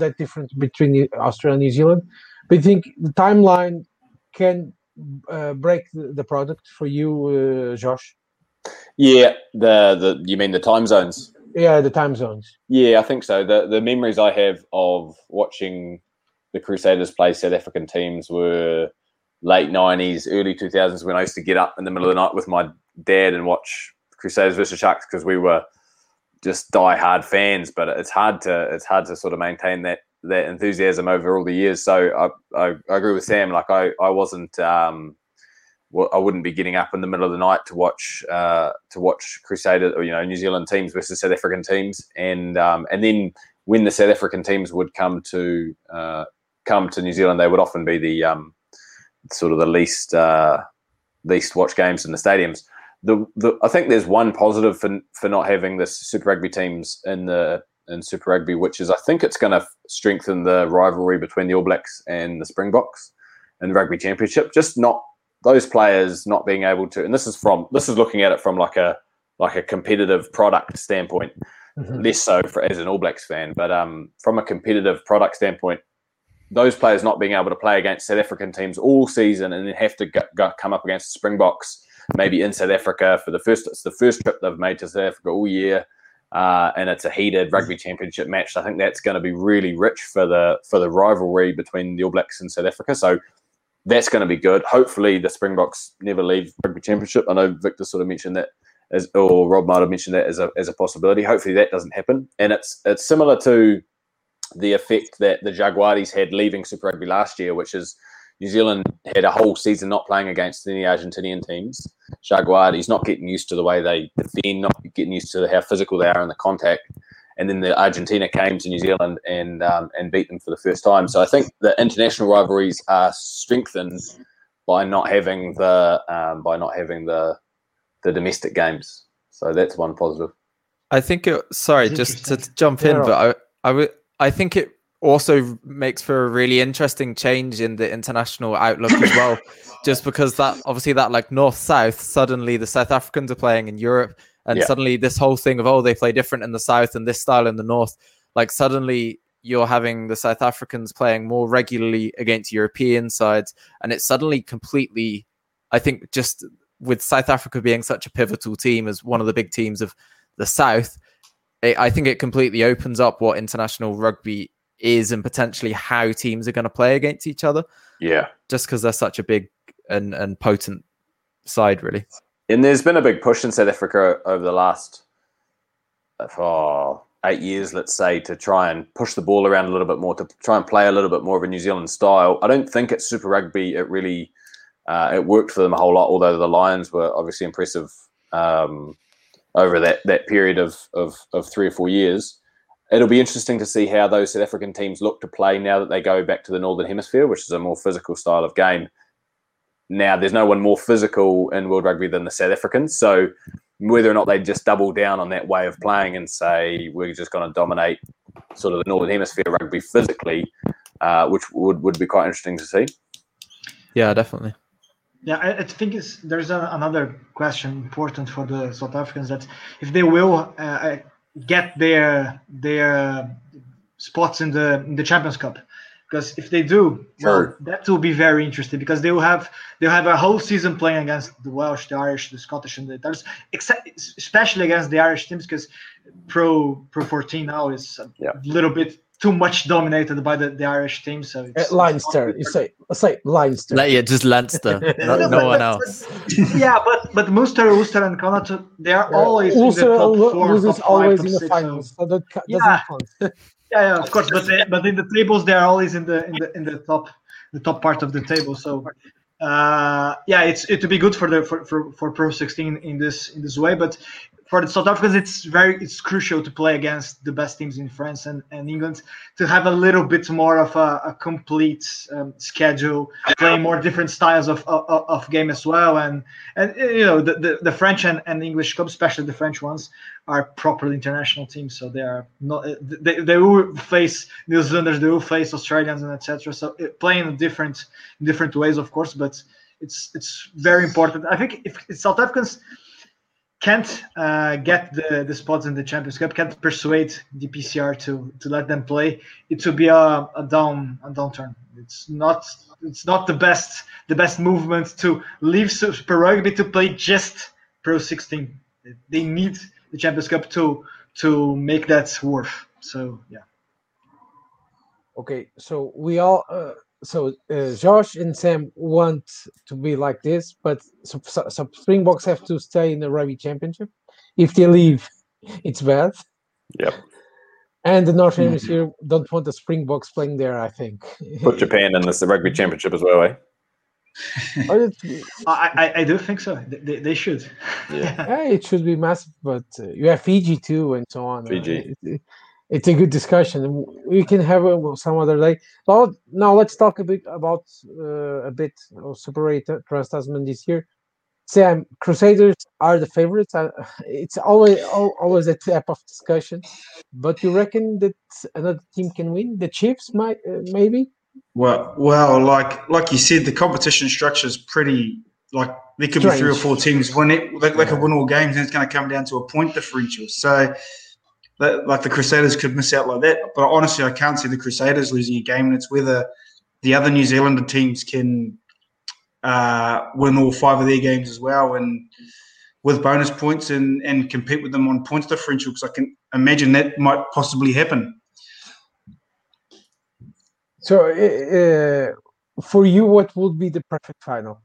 that different between the- Australia and New Zealand. But I think the timeline can uh, break the, product for you, uh, Josh. Yeah, the the you mean the time zones? Yeah, the time zones. Yeah, I think so. The the memories I have of watching the Crusaders play South African teams were late nineties, early two thousands when I used to get up in the middle of the night with my dad and watch Crusaders versus Sharks because we were just die-hard fans. But it's hard to it's hard to sort of maintain that that enthusiasm over all the years. So I I, I agree with Sam. Like I I wasn't um well, I wouldn't be getting up in the middle of the night to watch uh, to watch Crusader or you know New Zealand teams versus South African teams, and um, and then when the South African teams would come to uh, come to New Zealand, they would often be the um, sort of the least uh, least watch games in the stadiums. The, the I think there's one positive for for not having the Super Rugby teams in the in Super Rugby, which is I think it's going to strengthen the rivalry between the All Blacks and the Springboks in the Rugby Championship. Just not those players not being able to, and this is from this is looking at it from like a like a competitive product standpoint, mm-hmm. less so for as an All Blacks fan, but um, from a competitive product standpoint, those players not being able to play against South African teams all season and then have to go, go, come up against the Springboks maybe in South Africa for the first it's the first trip they've made to South Africa all year. Uh, and it's a heated rugby championship match. I think that's going to be really rich for the for the rivalry between the All Blacks and South Africa. So that's going to be good. Hopefully, the Springboks never leave rugby championship. I know Victor sort of mentioned that, as or Rob might have mentioned that as a as a possibility. Hopefully, that doesn't happen. And it's it's similar to the effect that the Jaguares had leaving Super Rugby last year, which is New Zealand had a whole season not playing against any Argentinian teams. Jaguares not getting used to the way they defend, not getting used to how physical they are in the contact and then the Argentina came to New Zealand and um, and beat them for the first time. So I think the international rivalries are strengthened by not having the um, by not having the the domestic games. So that's one positive. I think it. Sorry, just to jump in, but I I I think it also makes for a really interesting change in the international outlook as well. just because that obviously that like north south suddenly the South Africans are playing in Europe and yeah. suddenly this whole thing of oh they play different in the south and this style in the north like suddenly you're having the south africans playing more regularly against european sides and it's suddenly completely i think just with south africa being such a pivotal team as one of the big teams of the south it, i think it completely opens up what international rugby is and potentially how teams are going to play against each other yeah just because they're such a big and, and potent side really and there's been a big push in South Africa over the last oh, eight years, let's say, to try and push the ball around a little bit more, to try and play a little bit more of a New Zealand style. I don't think at Super Rugby it really uh, it worked for them a whole lot. Although the Lions were obviously impressive um, over that that period of, of of three or four years. It'll be interesting to see how those South African teams look to play now that they go back to the Northern Hemisphere, which is a more physical style of game now there's no one more physical in world rugby than the South Africans. So whether or not they just double down on that way of playing and say we're just going to dominate sort of the Northern Hemisphere rugby physically, uh, which would, would be quite interesting to see. Yeah, definitely. Yeah, I, I think it's, there's a, another question important for the South Africans that if they will uh, uh get their their spots in the in the Champions Cup, because if they do, sure. well, that will be very interesting because they will have they'll have a whole season playing against the Welsh, the Irish, the Scottish, and the Italians, except especially against the Irish teams because Pro Pro 14 now is a yeah. little bit too much dominated by the, the Irish team. So it's, uh, Leinster, you say, let's say Leinster. yeah, just Leinster, no, no one else. yeah, but but Munster, Ulster, and Connacht, they are yeah. always Ulster, in the top four, top always five, in the finals. So that yeah. Yeah, yeah, of course, but they, but in the tables they are always in the in the in the top the top part of the table. So uh, yeah, it's it to be good for the for, for, for Pro 16 in this in this way. But for the South Africans, it's very it's crucial to play against the best teams in France and, and England to have a little bit more of a, a complete um, schedule, playing more different styles of, of, of, game as well. And and you know the, the, the French and, and English clubs, especially the French ones, are properly international teams. So they are not they, they will face New Zealanders, they will face Australians and etc. So playing different different ways, of course, but it's it's very important. I think if, if South Africans can't uh, get the, the spots in the Champions Cup, can't persuade the PCR to to let them play, it will be a, a down a downturn. It's not it's not the best the best movement to leave Super Rugby to play just Pro 16. They need the Champions Cup to to make that worth. So yeah. Okay, so we all. Uh so uh, Josh and Sam want to be like this, but so, so, so, Springboks have to stay in the rugby championship. If they leave, it's bad. Yep. And the North mm-hmm. Hemisphere mm-hmm. don't want the Springboks playing there. I think. Put Japan in this the rugby championship as well, eh? I, I, I do think so. They, they, they should. Yeah. yeah, it should be massive, but uh, you have Fiji too, and so on. Uh, Fiji. it- it- it's a good discussion. We can have it some other day. But now let's talk a bit about uh, a bit of Super 8 Trans Tasman this year. Sam, Crusaders are the favorites. Uh, it's always al- always a type of discussion, but you reckon that another team can win? The Chiefs might, uh, maybe. Well, well, like like you said, the competition structure is pretty like there could be three or four teams win it. They, they could win all games, and it's going to come down to a point differential. So, that, like the Crusaders could miss out like that. But honestly, I can't see the Crusaders losing a game, and it's whether the other New Zealander teams can uh, win all five of their games as well, and with bonus points and and compete with them on points differential. Because I can imagine that might possibly happen. So, uh, uh, for you, what would be the perfect final?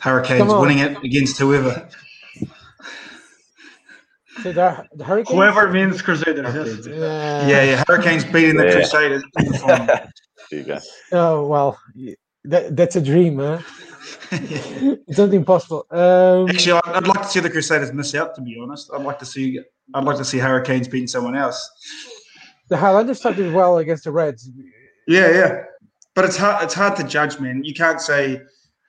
Hurricanes winning it against whoever. So the, the Hurricanes. Whoever wins Crusaders. Yes. Uh, Yeah, yeah. Hurricanes beating the Yeah. Crusaders in the final. there you go. Oh well, that, that's a dream, huh? it's not impossible. Um, Actually, I'd, I'd like to see the Crusaders miss out. To be honest, I'd like to see. I'd like to see Hurricanes beating someone else. the Highlanders started well against the Reds. Yeah, yeah. But it's hard. It's hard to judge, man. You can't say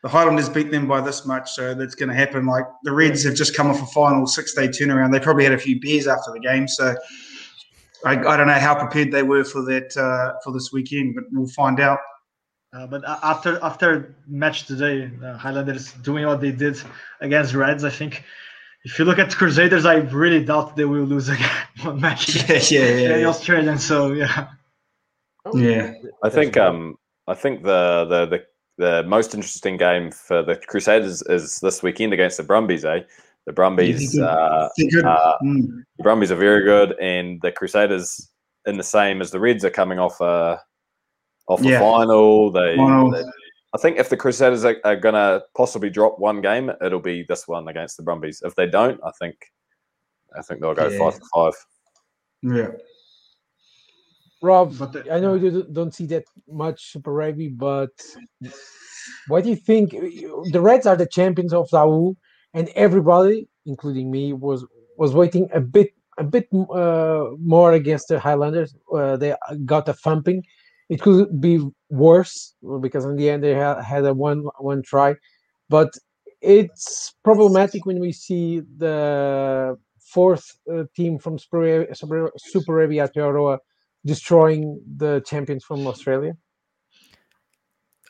the Highlanders beat them by this much, so that's going to happen. Like the Reds have just come off a final six-day turnaround. They probably had a few beers after the game, so I, I don't know how prepared they were for that uh, for this weekend, but we'll find out. Uh, but after after match today, uh, Highlanders doing what they did against Reds, I think if you look at Crusaders, I really doubt they will lose again one match Yeah, against yeah, yeah, the yeah. Australians. So yeah, yeah. I think um I think the, the the the most interesting game for the Crusaders is this weekend against the Brumbies, eh? The Brumbies Yeah, uh, uh, Mm. the Brumbies are very good and the Crusaders in the same as the Reds are coming off a off a final. They, they- I think if the Crusaders are, are gonna possibly drop one game, it'll be this one against the Brumbies. If they don't, I think I think they'll go Yeah. five for five. Yeah. Rob, But the- I know you don't see that much Super Rugby, but what do you think? The Reds are the champions of the and everybody, including me, was was waiting a bit a bit uh, more against the Highlanders. Uh, they got a thumping. It could be worse because in the end they ha- had a one one try, but it's problematic when we see the fourth uh, team from Super Super, Super Rugby Aotearoa destroying the champions from Australia.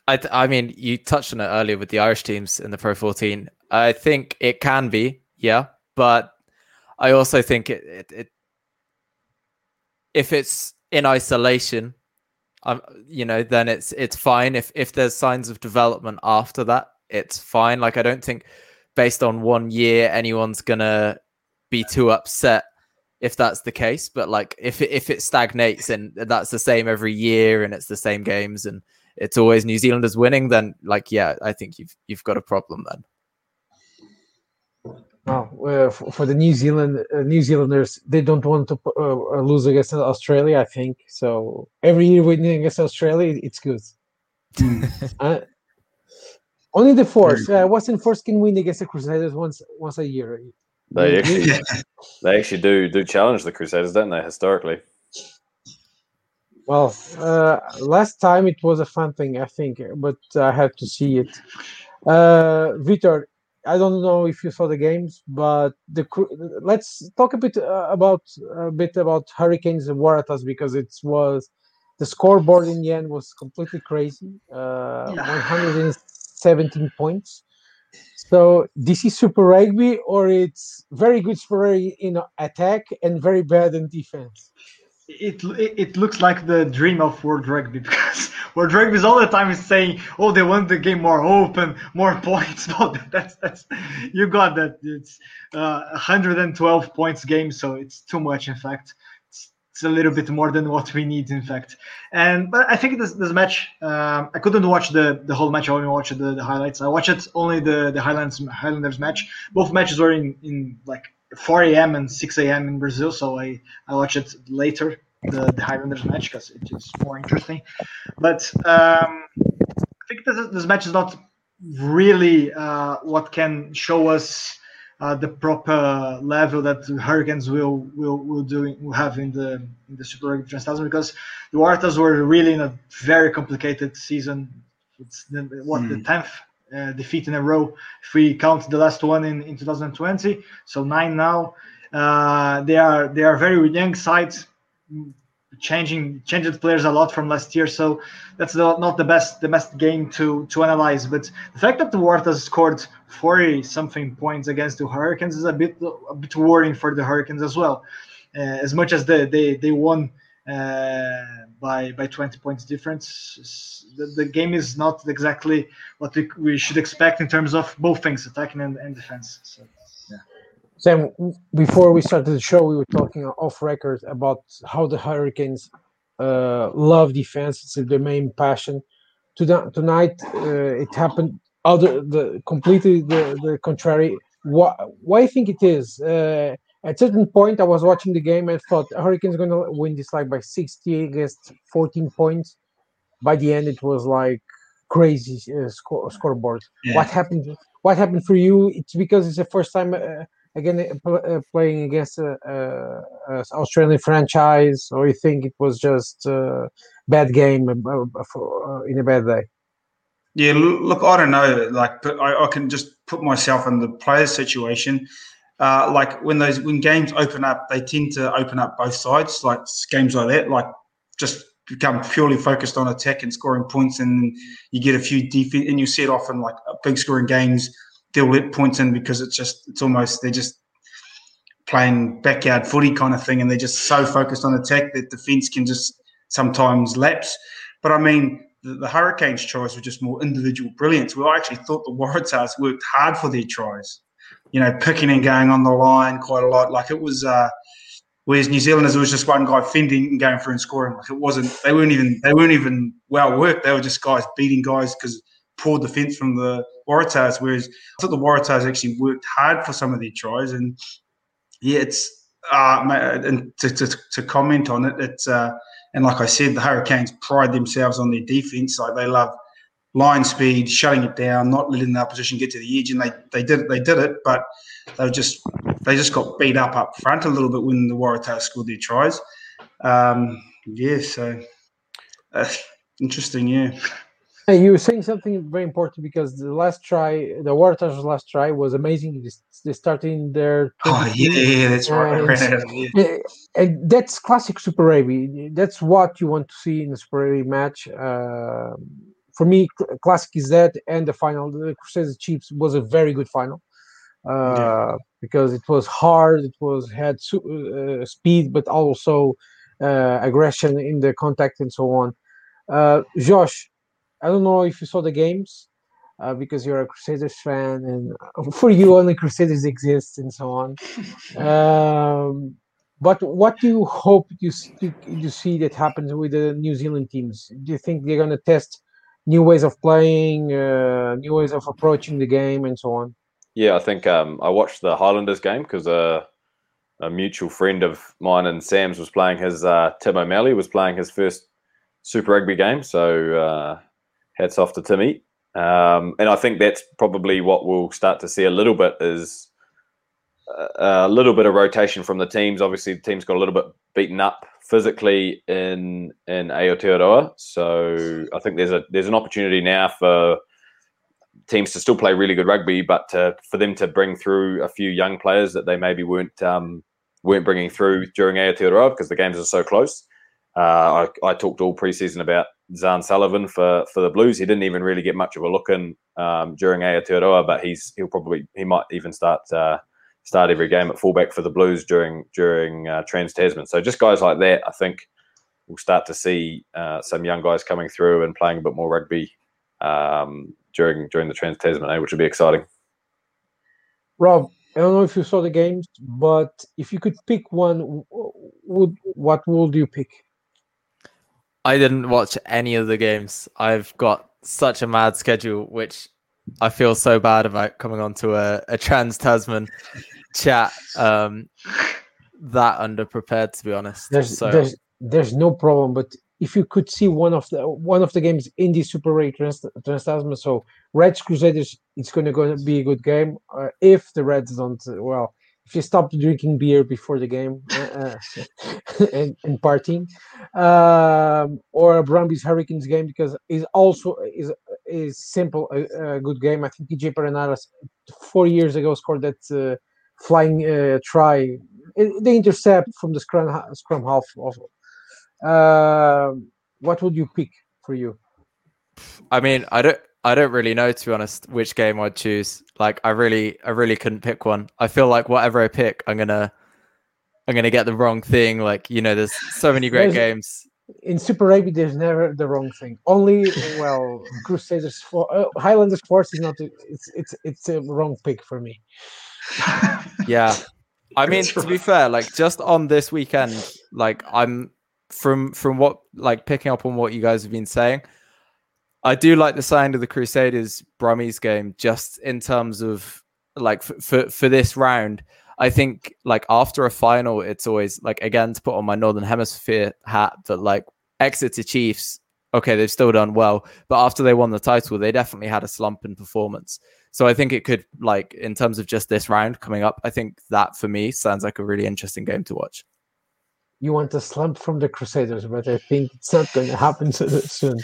I, th- I mean, you touched on it earlier with the Irish teams in the Pro 14. I think it can be, yeah, but I also think it, it, it if it's in isolation, um, you know, then it's it's fine. If if there's signs of development after that, it's fine. Like I don't think based on one year anyone's gonna be too upset if that's the case. But like if it, if it stagnates and that's the same every year and it's the same games and it's always New Zealanders winning, then like yeah, I think you've you've got a problem then. Oh, uh, for, for the New Zealand uh, New Zealanders, they don't want to uh, lose against Australia. I think so. Every year winning against Australia, it's good. uh, only the force. Uh, Western Force can win against the Crusaders once once a year. They actually they actually do do challenge the Crusaders, don't they? Historically, Well, uh, last time it was a fun thing, I think, but I had to see it. Uh, Vitor, I don't know if you saw the games, but the Cru- let's talk a bit uh, about a bit about Hurricanes and Waratahs because it was the scoreboard in the end was completely crazy. Uh, Yeah. 117 points. So this is Super Rugby, or it's very good Super Rugby in attack and very bad in defense. it, it it looks like the dream of World Rugby because World Rugby is all the time is saying, "Oh, they want the game more open, more points." No, that's that's you got that. It's uh, 112 points game, so it's too much. In fact, it's, a little bit more than what we need. In fact, and but I think this this match, um, I couldn't watch the the whole match. I only watched the, the highlights. I watched only the the Highlands Highlanders match. Both matches were in in like 4 a.m. and 6 a.m. in Brazil, so I, I watch it later, the, the Highlanders match, because it is more interesting. But um, think this, this match is not really uh, what can show us uh, the proper level that the Hurricanes will will will do will have in the in the Super Rugby Trans because the Waratahs were really in a very complicated season. It's the, what mm. the hmm. tenth uh, defeat in a row if we count the last one in, in 2020. So nine now. Uh, they are they are very young sides changing changing players a lot from last year. So that's not the best the best game to to analyze. But the fact that the Waratahs scored 40 something points against the Hurricanes is a bit a bit worrying for the Hurricanes as well. Uh, as much as they they, they won uh, by by 20 points difference, the, the, game is not exactly what we, we should expect in terms of both things, attacking and, and defense. So. Sam, before we started the show, we were talking off record about how the Hurricanes uh, love defense. It's their main passion. Tonight, uh, it happened other the completely the, the contrary. Why, why I think it is? Uh, at certain point, I was watching the game and thought Hurricanes going to win this like by 60 against 14 points. By the end, it was like crazy uh, score, scoreboard. Yeah. What happened? What happened for you? It's because it's the first time uh, again uh, uh, playing against a, Australian franchise, or you think it was just a bad game uh, in a bad day? Yeah, look, I don't know. Like, I, I can just put myself in the player's situation. Uh, like when those when games open up, they tend to open up both sides. Like games like that, like just become purely focused on attack and scoring points, and you get a few defense, and you see it often like big scoring games they'll let points in because it's just it's almost they're just playing backyard footy kind of thing, and they're just so focused on attack that defence can just sometimes lapse. But I mean, the, the, Hurricanes' tries were just more individual brilliance. We actually thought the Waratahs worked hard for their tries, you know, picking and going on the line quite a lot. Like it was. Uh, Whereas New Zealanders, there was just one guy fending and going through and scoring. Like it wasn't, they weren't even, they weren't even well worked. They were just guys beating guys because poor defence from the Waratahs. Whereas I thought the Waratahs actually worked hard for some of their tries, and yeah, it's uh, and to, to, to comment on it, it's uh, and like I said, the Hurricanes pride themselves on their defence. Like they love line speed, shutting it down, not letting the opposition get to the edge, and they they did they did it, but they just they just got beat up up front a little bit when the Waratahs scored their tries. Um, yeah, so uh, interesting, yeah. Hey, you were saying something very important because the last try, the Waratahs' last try was amazing. They starting their oh yeah, yeah, that's right. And, and that's classic Super Rugby. That's what you want to see in a Super Rugby match. Uh, for me, classic is that, and the final, the Crusaders Chiefs was a very good final uh, yeah. because it was hard. It was had uh, speed, but also uh, aggression in the contact and so on. Uh, Josh, I don't know if you saw the games uh, because you're a Crusaders fan, and for you only Crusaders exist and so on. um, but what do you hope you see, you see that happens with the New Zealand teams? Do you think they're going to test new ways of playing, uh, new ways of approaching the game, and so on? Yeah, I think um, I watched the Highlanders game because uh, a mutual friend of mine and Sam's was playing his uh, Tim O'Malley was playing his first Super Rugby game, so uh, hats off to Timmy. Um, and I think that's probably what we'll start to see a little bit is a, a little bit of rotation from the teams. Obviously, the teams got a little bit beaten up physically in in Aotearoa. So I think there's a there's an opportunity now for teams to still play really good rugby, but to, for them to bring through a few young players that they maybe weren't um, weren't bringing through during Aotearoa because the games are so close. Uh, I, I talked all preseason about Zarn Sullivan for for the Blues. He didn't even really get much of a look in um, during Aotearoa, but he's he'll probably he might even start uh, start every game at fullback for the Blues during during uh, Trans Tasman. So just guys like that, I think we'll start to see uh, some young guys coming through and playing a bit more rugby um, during during the Trans Tasman, eh, which would be exciting. Rob, I don't know if you saw the games, but if you could pick one, would what would you pick? I didn't watch any of the games. I've got such a mad schedule, which I feel so bad about coming onto a, a trans Tasman chat. Um, that underprepared, to be honest. There's, so. there's there's no problem, but if you could see one of the one of the games in the Super Rugby Trans, Trans so Reds Crusaders, it's going to be a good game. Uh, if the Reds don't, well, if you stop drinking beer before the game uh, uh and, and partying, um, or a Brumbies Hurricanes game because it's also is is simple a, a, good game. I think TJ Perenara four years ago scored that uh, flying uh, try, the intercept from the scrum scrum half of. Uh, what would you pick for you? I mean, I don't. I don't really know to be honest which game I'd choose. Like I really I really couldn't pick one. I feel like whatever I pick, I'm gonna I'm gonna get the wrong thing. Like, you know, there's so many great there's, games. In Super Rugby, there's never the wrong thing. Only well, Crusaders for uh, Highlanders Force is not. A, it's it's it's a wrong pick for me. yeah, I mean to be fair, like just on this weekend, like I'm from from what like picking up on what you guys have been saying. I do like the sound of the Crusaders Brumbies game, just in terms of like f- for for this round. I think like after a final, it's always like again to put on my Northern Hemisphere hat that like Exeter Chiefs, okay, they've still done well, but after they won the title, they definitely had a slump in performance. So I think it could like in terms of just this round coming up, I think that for me sounds like a really interesting game to watch you want a slump from the Crusaders, but I think it's not going to happen so soon.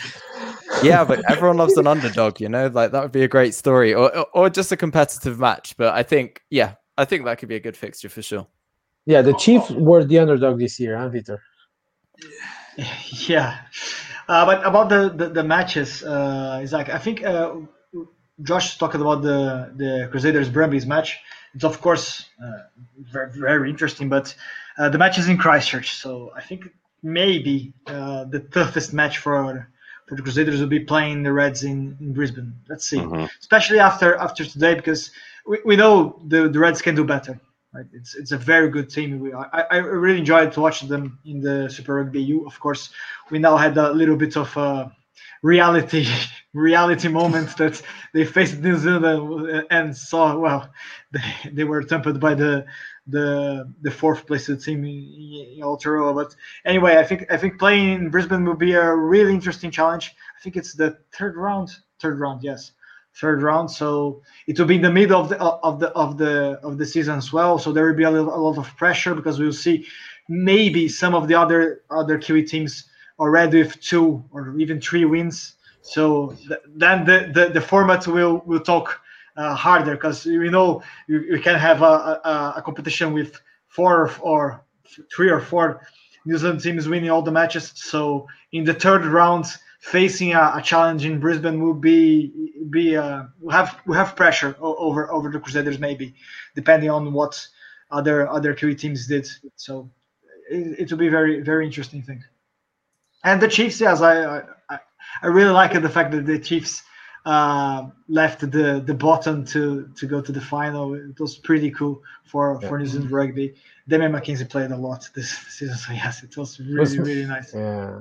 Yeah, but everyone loves an underdog, you know, like that would be a great story, or or just a competitive match. But I think, yeah, I think that could be a good fixture for sure. Yeah, the Chiefs were the underdog this year, huh, Victor? Yeah, uh, but about the the, the matches, uh, Isaac, I think uh, Josh talked about the the Crusaders Brumbies match. It's of course uh, very very interesting, but uh, the match is in Christchurch, so I think maybe uh, the toughest match for the Crusaders will be playing the Reds in, in Brisbane. Let's see, mm-hmm. especially after after today because we, we know the, the Reds can do better. Right? It's it's a very good team. We, I, I really enjoyed to watch them in the Super Rugby U. Of course, we now had a little bit of uh, reality reality moment that they faced New Zealand and saw well they, they were tempered by the the the fourth place team in, in Aotearoa. But anyway, I think I think playing in Brisbane will be a really interesting challenge. I think it's the third round. Third round, yes, third round. So it will be in the middle of the of the of the of the season as well. So there will be a, little, a lot of pressure because we'll see maybe some of the other other Kiwi teams already with two or even three wins. So th- then the, the the format will will talk uh, harder because you know you, can have a, a, a, competition with four or three or four New Zealand teams winning all the matches. So in the third round, facing a, a challenge in Brisbane will be be uh, we have we have pressure over over the Crusaders maybe, depending on what other other Kiwi teams did. So it, it will be very very interesting thing. And the Chiefs, yes, I I, I really like the fact that the Chiefs uh, left the the bottom to to go to the final. It was pretty cool for yeah. for New Zealand rugby. Damian McKenzie played a lot this season, so yes, it was really really nice. Yeah.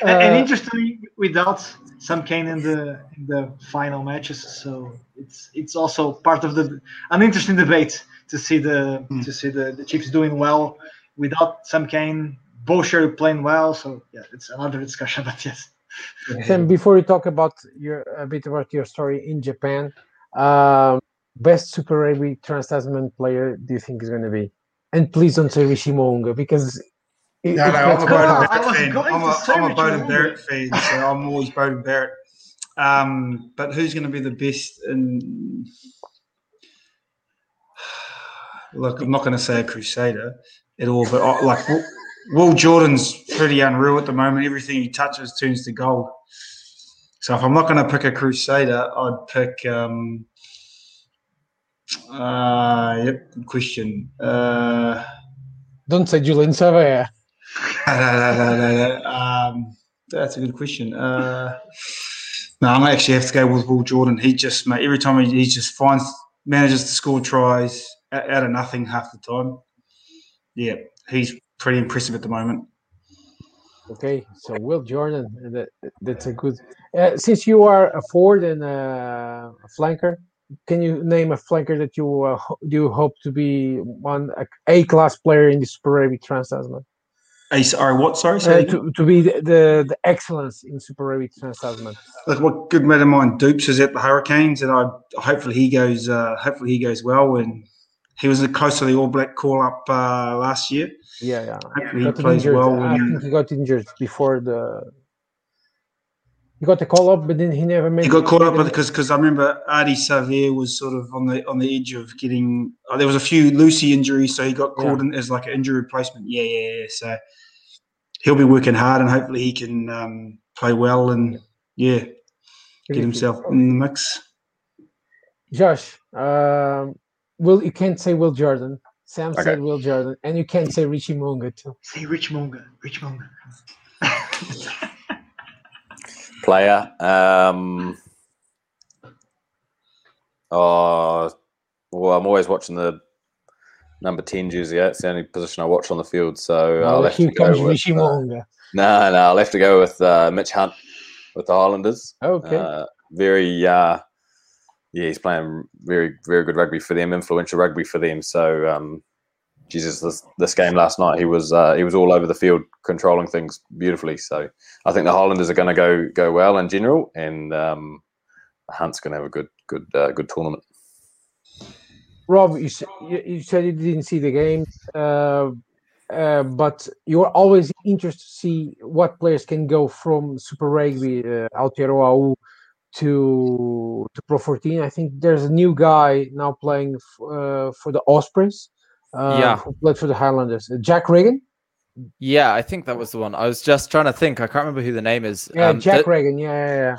And, uh, and interestingly, without Sam Cane in the in the final matches, so it's it's also part of the an interesting debate to see the mm. to see the, the Chiefs doing well without Sam Cane, Boshier playing well. So yeah, it's another discussion, but yes. Sam, before we talk about your a bit about your story in Japan, um, best Super Rugby trans Tasman player do you think is going to be? And please don't say Richie Mo'unga because. It, no, no, I'm a Beauden Barrett fan. I'm a, I'm a Beauden Barrett fan, so I'm always Beauden Barrett. Um, but who's going to be the best in? Look, I'm not going to say a Crusader at all, but I, like Will Jordan's pretty unreal at the moment. Everything he touches turns to gold. So if I'm not going to pick a Crusader, I'd pick. Um, uh, yep, good question. Uh, Don't say Julian Savea. um, that's a good question. Uh, no, I'm gonna actually have to go with Will Jordan. He just, mate, every time he, he just finds manages to score tries out, out of nothing half the time. Yeah, he's pretty impressive at the moment. Okay, so Will Jordan, that, that's a good. Uh, since you are a forward and a flanker, can you name a flanker that you uh, do you hope to be one a class player in the Super Rugby Trans Tasman? Hey, sorry, what? Sorry, Uh, to, to be the, the, the excellence in Super Rugby Trans Tasman. Look, what good mate of mine, Dupes, is at the Hurricanes, and I hopefully he goes. Uh, hopefully he goes well. And he was a close to the All Black call up uh, last year. Yeah, yeah. Hopefully he Got plays injured. well. I think he got injured before the. He got the call up, but then he never made. he got caught up because because I remember Ardie Savea was sort of on the on the edge of getting. Uh, there was a few loosie injuries, so he got called in as like an injury replacement. Yeah, yeah, yeah. So he'll be working hard, and hopefully he can um, play well and yeah, get himself in the mix. Josh, um, Will you can't say Will Jordan. Sam Okay. said Will Jordan, and you can't say Richie Mo'unga too. Say Rich Mo'unga. Rich Mo'unga. player. Um, oh, well, I'm always watching the number 10 jersey. It's the only position I watch on the field. So I'll Oh, have here to go comes with, Richie uh, Mo'unga. No, no, I'll have to go with uh, Mitch Hunt with the Highlanders. Okay. Uh, very, uh, yeah, he's playing very, very good rugby for them, influential rugby for them. So, um, Jesus, this this game last night, he was uh, he was all over the field, controlling things beautifully. So, I think the Highlanders are going to go go well in general, and um, Hunt's going to have a good good uh, good tournament. Rob, you, you, said you didn't see the game, uh, uh, but you're always interested to see what players can go from Super Rugby, uh, Aotearoa to to Pro 14. I think there's a new guy now playing f- uh, for the Ospreys. Uh, Yeah. who played for the Highlanders. Jack Regan. Yeah, I think that was the one. I was just trying to think. I can't remember who the name is. Yeah, Um, Jack th- Regan. Yeah, yeah, yeah.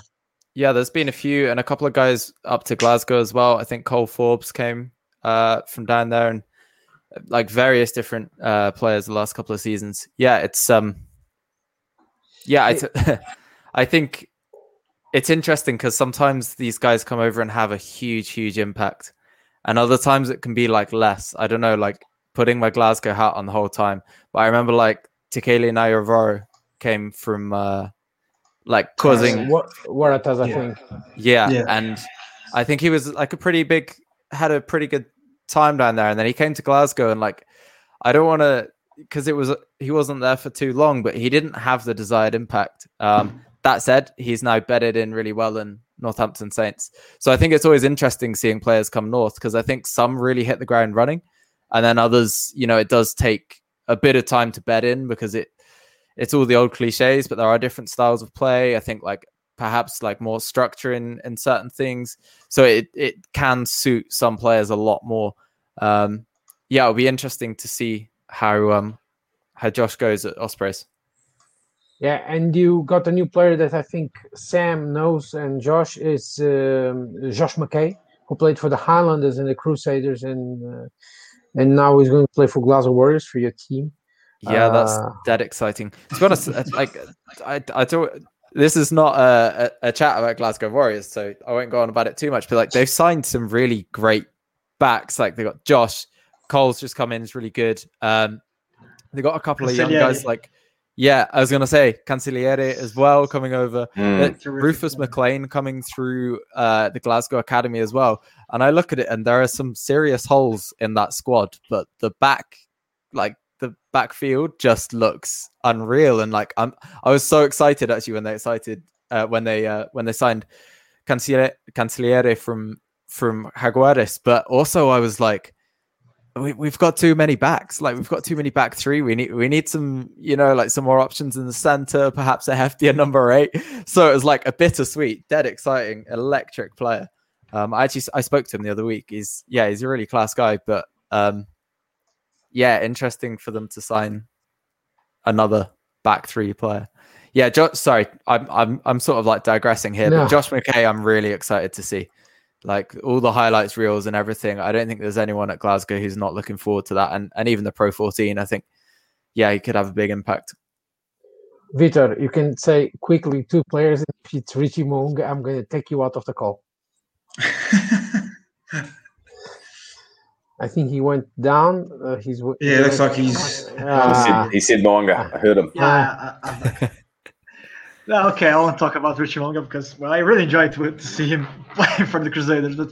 yeah, there's been a few, and a couple of guys up to Glasgow as well. I think Cole Forbes came uh, from down there, and uh, like various different uh, players the last couple of seasons. Yeah, it's um, yeah, I, t- I think it's interesting because sometimes these guys come over and have a huge, huge impact, and other times it can be like less. I don't know, like putting my Glasgow hat on the whole time. But I remember like Taqele Naiyaravoro came from uh, like causing What Waratahs, I Yeah. think. yeah, Yeah. and I think he was like a pretty big, had a pretty good time down there, and then he came to Glasgow, and like, I don't want to, because it was he wasn't there for too long, but he didn't have the desired impact. Um, that said, he's now bedded in really well in Northampton Saints, so I think it's always interesting seeing players come north because I think some really hit the ground running, and then others, you know, it does take a bit of time to bed in because it it's all the old cliches, but there are different styles of play. I think like perhaps like more structure in in certain things, so it it can suit some players a lot more. Um, yeah, it'll be interesting to see how um how Josh goes at Ospreys. Yeah, and you got a new player that I think Sam knows and Josh is um, Josh McKay, who played for the Highlanders and the Crusaders, and uh, and now he's going to play for Glasgow Warriors for your team. Yeah, that's Uh, dead exciting. To be honest, like I I don't. This is not a, a, a chat about Glasgow Warriors, so I won't go on about it too much. But like they've signed some really great backs. Like they got Josh Cole's just come in, is really good. Um, they got a couple of young guys Cancelliere. like yeah, I was gonna say Cancelliere as well coming over. Mm. Rufus player. McLean coming through uh, the Glasgow Academy as well. And I look at it, and there are some serious holes in that squad, but the back, like the backfield, just looks unreal. And like I'm, I was so excited actually when they excited uh, when they uh, when they signed Cancelliere, Cancelliere from from Jaguares, but also I was like. We, we've got too many backs. Like we've got too many back three. We need we need some, you know, like some more options in the center. Perhaps a heftier number eight. So it was like a bittersweet, dead exciting, electric player. Um, I actually I spoke to him the other week. He's yeah, he's a really class guy. But um, yeah, interesting for them to sign another back three player. Yeah, jo- sorry, I'm I'm I'm sort of like digressing here, No. but Josh McKay, I'm really excited to see. Like all the highlights reels and everything. I don't think there's anyone at Glasgow who's not looking forward to that. And and even the Pro 14, I think, yeah, he could have a big impact. Vitor, you can say quickly two players. If it's Richie Mo'unga, I'm going to take you out of the call. I think he went down. Uh, he's Yeah, it looks like he's- He Ah, said, he said Mo'unga. I heard him. Yeah, I, I'm back. Okay, I won't talk about Richie Mo'unga because well, I really enjoyed to, to see him playing for the Crusaders. But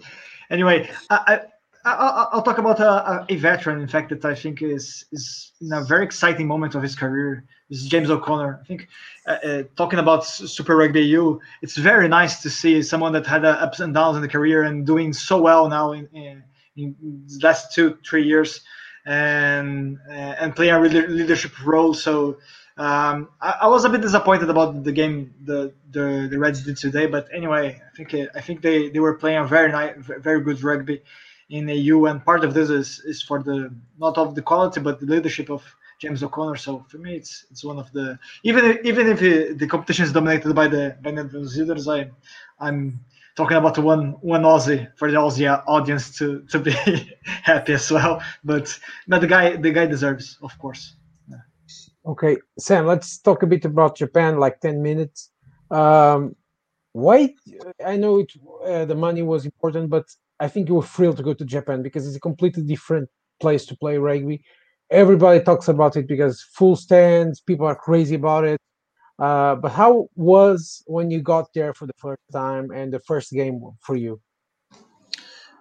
anyway, I, I, will talk about a, a, veteran, in fact, that I think is is in a very exciting moment of his career. This is James O'Connor. I think uh, uh, talking about Super Rugby AU, it's very nice to see someone that had uh, ups and downs in the career and doing so well now in, in, in the last two three years, and uh, and playing a leadership role. So um, I, I, was a bit disappointed about the game the the, the Reds did today, but anyway, I think uh, I think they, they were playing a very nice, very good rugby in AU, and part of this is is for the not of the quality but the leadership of James O'Connor. So for me, it's it's one of the even even if it, the competition is dominated by the by the New Zealanders, I I'm talking about one one Aussie for the Aussie uh, audience to to be happy as well. But but the guy the guy deserves, of course. Okay, Sam, let's talk a bit about Japan, like 10 minutes. Um, why? I know it, uh, the money was important, but I think you were thrilled to go to Japan because it's a completely different place to play rugby. Everybody talks about it because full stands, people are crazy about it. Uh, but how was when you got there for the first time and the first game for you?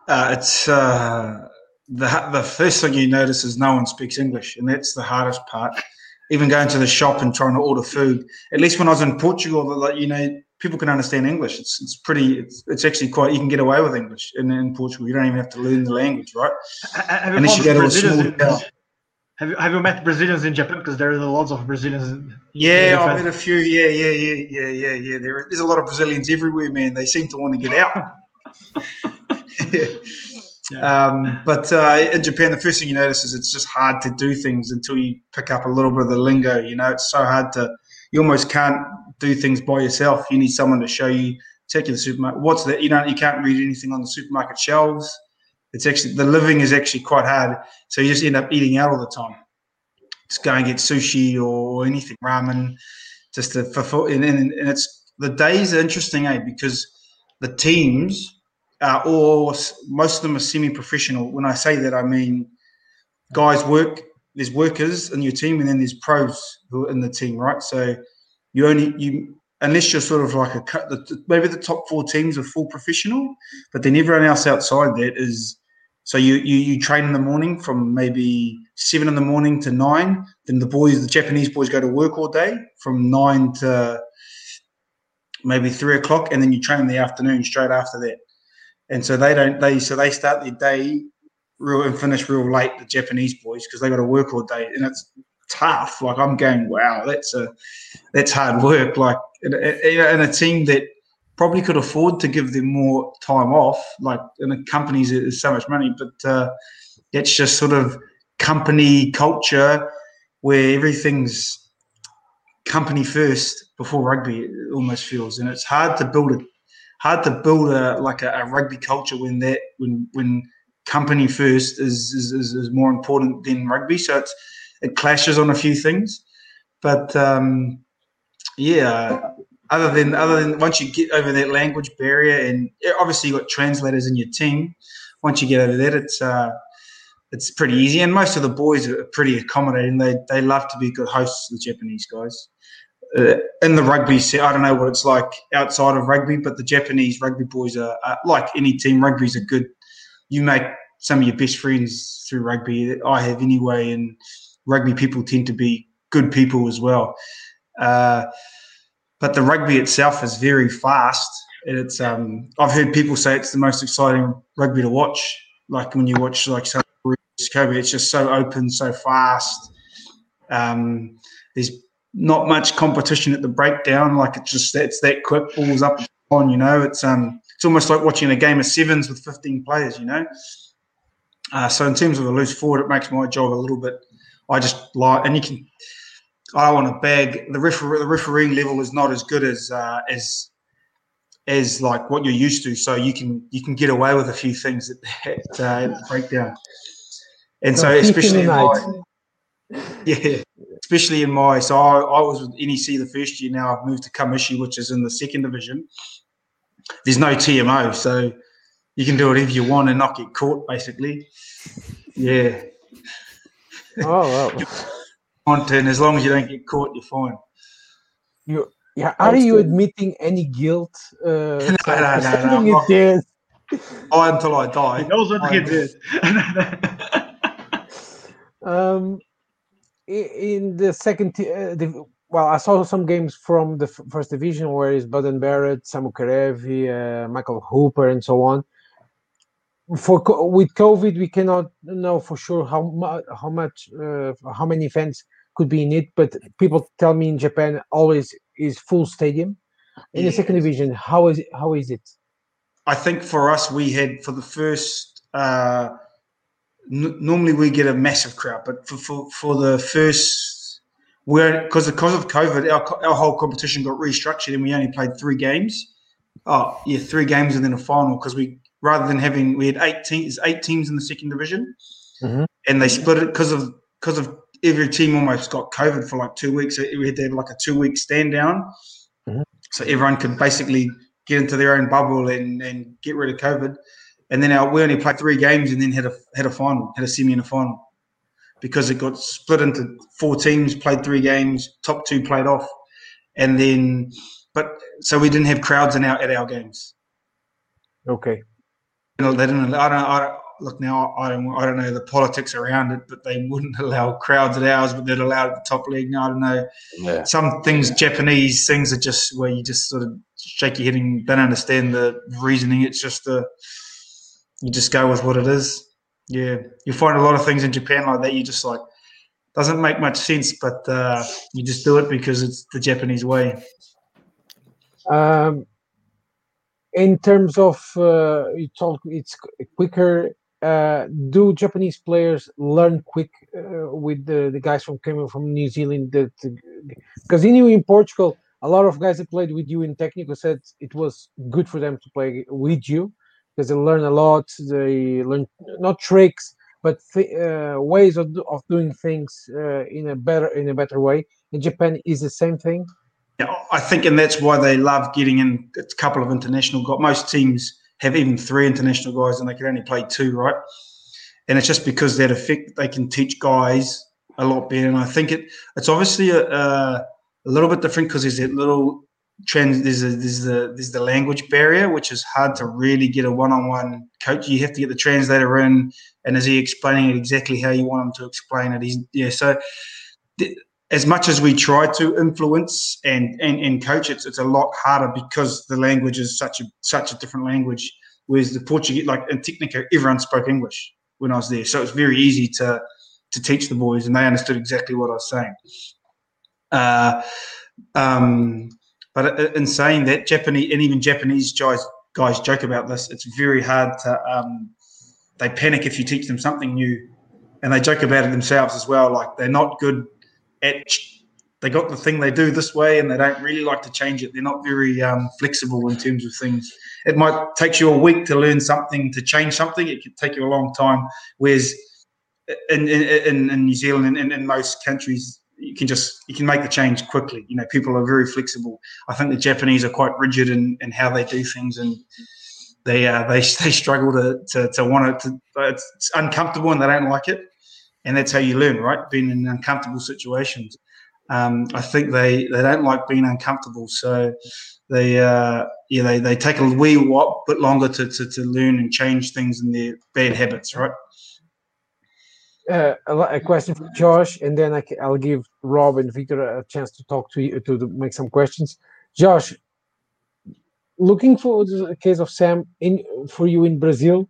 Uh, it's uh, the the first thing you notice is no one speaks English, and that's the hardest part even going to the shop and trying to order food. At least when I was in Portugal, like you know, people can understand English. It's it's pretty. It's, it's actually quite. You can get away with English in, in Portugal. You don't even have to learn the language, right? Have Unless you go to a small town. Have you, have you met Brazilians in Japan? Because there are lots of Brazilians. In, yeah, I've met a few. Yeah, yeah, yeah, yeah, yeah, yeah. There, there's a lot of Brazilians everywhere, man. They seem to want to get out. yeah. Um, but uh, in Japan, the first thing you notice is it's just hard to do things until you pick up a little bit of the lingo. You know, it's so hard to, you almost can't do things by yourself. You need someone to show you, take you to the supermarket. What's that? You don't, you can't read anything on the supermarket shelves. It's actually, the living is actually quite hard. So you just end up eating out all the time. Just go and get sushi or anything, ramen, just to fulfill. And, and, and it's, the days are interesting, eh? Because the teams, uh, or most of them are semi-professional. When I say that, I mean guys work. There's workers in your team, and then there's pros who are in the team, right? So you only you unless you're sort of like a cut. Maybe the top four teams are full professional, but then everyone else outside that is. So you, you you train in the morning from maybe seven in the morning to nine. Then the boys, the Japanese boys, go to work all day from nine to maybe three o'clock, and then you train in the afternoon straight after that and so they don't they so they start their day real and finish real late. The Japanese boys because they got to work all day, and it's tough. Like I'm going, wow, that's a that's hard work. Like in a, in a team that probably could afford to give them more time off. Like in the companies, there's so much money, but uh, that's just sort of company culture where everything's company first before rugby. It almost feels, and it's hard to build a hard to build a like a, a rugby culture when that when when company first is, is, is more important than rugby. So it's it clashes on a few things, but um, yeah. Other than other than once you get over that language barrier, and obviously you got translators in your team. Once you get over that, it's uh, it's pretty easy. And most of the boys are pretty accommodating. They they love to be good hosts. The Japanese guys uh, in the rugby set, I don't know what it's like outside of rugby, but the Japanese rugby boys are, are like any team. Rugby's a good. You make some of your best friends through rugby. I have anyway, and rugby people tend to be good people as well. Uh, but the rugby itself is very fast, and it's. Um, I've heard people say it's the most exciting rugby to watch. Like when you watch like Kobe, it's just so open, so fast. Um, there's not much competition at the breakdown. Like it's just it's that quick, balls up on. You know, it's um it's almost like watching a game of sevens with fifteen players. You know, uh, so in terms of a loose forward, it makes my job a little bit. I just like, and you can. I want to bag the referee. The refereeing level is not as good as uh, as as like what you're used to. So you can you can get away with a few things at, uh, at the breakdown. And so, especially yeah, especially in my so I, I, was with NEC the first year. Now I've moved to Kamaishi, which is in the second division. There's no TMO, so you can do whatever you want and not get caught. Basically, yeah. Oh, well. want and as long as you don't get caught, you're fine. You yeah. Are you admitting any guilt? Uh, no, no, no, no, I until I die. He knows what I- he did. Um, i- in the second, uh, div- well, I saw some games from the f- first division where is Beauden Barrett, Samu Kerevi, uh, Michael Hooper, and so on. For co- with COVID, we cannot know for sure how much, how much, uh, how many fans could be in it. But people tell me in Japan always is full stadium. In the second division, how is it, how is it? I think for us, we had for the first. Uh, n- normally, we get a massive crowd, but for for, for the first, we're because because of COVID, our, our whole competition got restructured, and we only played three games. Oh, yeah, three games and then a final because we rather than having we had eight teams, eight teams in the second division, Mhm. and they split it because of because of every team almost got COVID for like two weeks. So we had to have like a two week stand down, Mhm. so everyone could basically get into their own bubble and, and get rid of COVID. And then our, we only played three games and then had a had a final, had a semi and a final, because it got split into four teams, played three games, top two played off, and then but so we didn't have crowds in our at our games. Okay. You know, they didn't. I don't. I don't look now. I don't. I don't know the politics around it, but they wouldn't allow crowds at ours, but they'd allow it at the top league. Now I don't know. Yeah. Some things, Japanese things, are just where you just sort of shake your head and don't understand the reasoning. It's just the you just go with what it is. Yeah, you find a lot of things in Japan like that. You just like doesn't make much sense, but uh, you just do it because it's the Japanese way. Um, in terms of uh, you talk, it's quicker. Uh, do Japanese players learn quick uh, with the, the guys from coming from New Zealand? That because you knew in Portugal, a lot of guys that played with you in Técnico said it was good for them to play with you because they learn a lot. They learn not tricks, but th- uh, ways of, of doing things uh, in a better in a better way. In Japan, is the same thing. Yeah, I think, and that's why they love getting in a couple of international guys. Most teams have even three international guys, and they can only play two, right? And it's just because that effect they can teach guys a lot better. And I think it it's obviously a, a, a little bit different because there's that little trans. There's the the language barrier, which is hard to really get a one-on-one coach. You have to get the translator in, and is he explaining it exactly how you want him to explain it? He's yeah. So th- as much as we try to influence and, and, and coach, it's it's a lot harder because the language is such a such a different language. Whereas the Portuguese, like in Técnico, everyone spoke English when I was there, so it's very easy to to teach the boys, and they understood exactly what I was saying. Uh, um, but in saying that, Japanese and even Japanese guys guys joke about this. It's very hard to. Um, they panic if you teach them something new, and they joke about it themselves as well. Like they're not good at they got the thing they do this way and they don't really like to change it. They're not very um, flexible in terms of things. It might take you a week to learn something, to change something. It could take you a long time. Whereas in, in, in, in New Zealand and in, in most countries, you can just you can make the change quickly. You know, people are very flexible. I think the Japanese are quite rigid in, in how they do things, and they uh, they they struggle to to, to want it to. It's, uncomfortable and they don't like it, and that's how you learn, right? Being in uncomfortable situations. Um, I think they, they don't like being uncomfortable, so they uh, yeah they, they take a wee what bit longer to, to, to learn and change things in their bad habits, right? Uh, a, question for Josh, and then I will give Rob and Victor a chance to talk to you to, make some questions. Josh, looking for the case of Sam in for you in Brazil,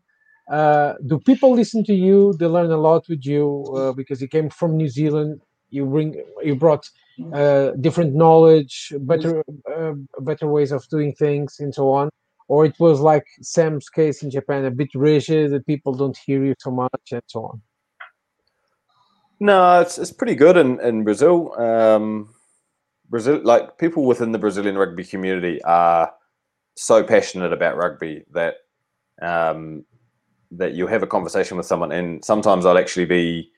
uh, do people listen to you? They learn a lot with you uh, because you came from New Zealand. You bring you brought uh, different knowledge, better uh, better ways of doing things, and so on. Or it was like Sam's case in Japan, a bit rigid. That people don't hear you so much, and so on. No, it's it's pretty good in in Brazil. Um, Brazil, like people within the Brazilian rugby community, are so passionate about rugby that um, that you have a conversation with someone, and sometimes I'll actually be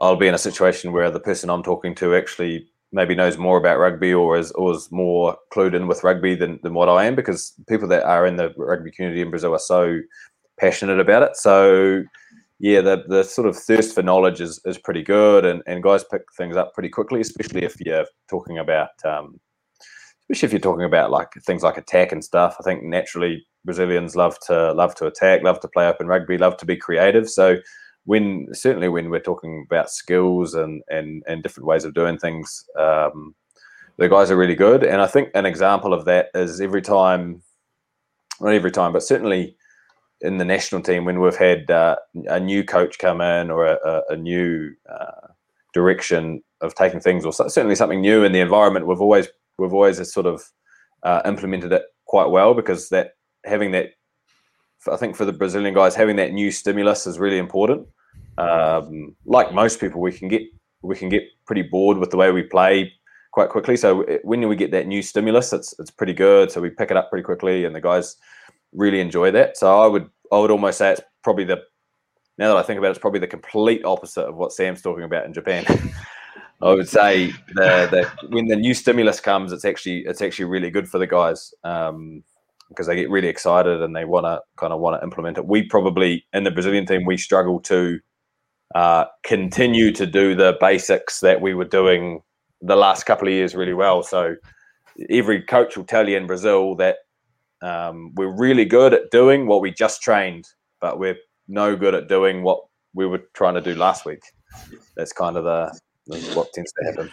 I'll be in a situation where the person I'm talking to actually maybe knows more about rugby or is or is more clued in with rugby than, than what I am because people that are in the rugby community in Brazil are so passionate about it. So yeah, the the sort of thirst for knowledge is, is pretty good, and, and guys pick things up pretty quickly, especially if you're talking about, um, especially if you're talking about like things like attack and stuff. I think naturally Brazilians love to love to attack, love to play open rugby, love to be creative. So when certainly when we're talking about skills and and and different ways of doing things, um, the guys are really good. And I think an example of that is every time, not every time, but certainly in the national team when we've had uh, a new coach come in or a, a, new uh, direction of taking things, or certainly something new in the environment, we've always we've always sort of uh, implemented it quite well because that having that I think for the Brazilian guys, having that new stimulus is really important. Um, like most people, we can get we can get pretty bored with the way we play quite quickly. So when we get that new stimulus, it's it's pretty good. So we pick it up pretty quickly, and the guys really enjoy that. So I would I would almost say it's probably the now that I think about it, it's probably the complete opposite of what Sam's talking about in Japan. I would say the when the new stimulus comes, it's actually it's actually really good for the guys. Um, because they get really excited and they want to kind of want to implement it. We probably in the Brazilian team we struggle to uh, continue to do the basics that we were doing the last couple of years really well. So every coach will tell you in Brazil that um, we're really good at doing what we just trained, but we're no good at doing what we were trying to do last week. That's kind of the what tends to happen.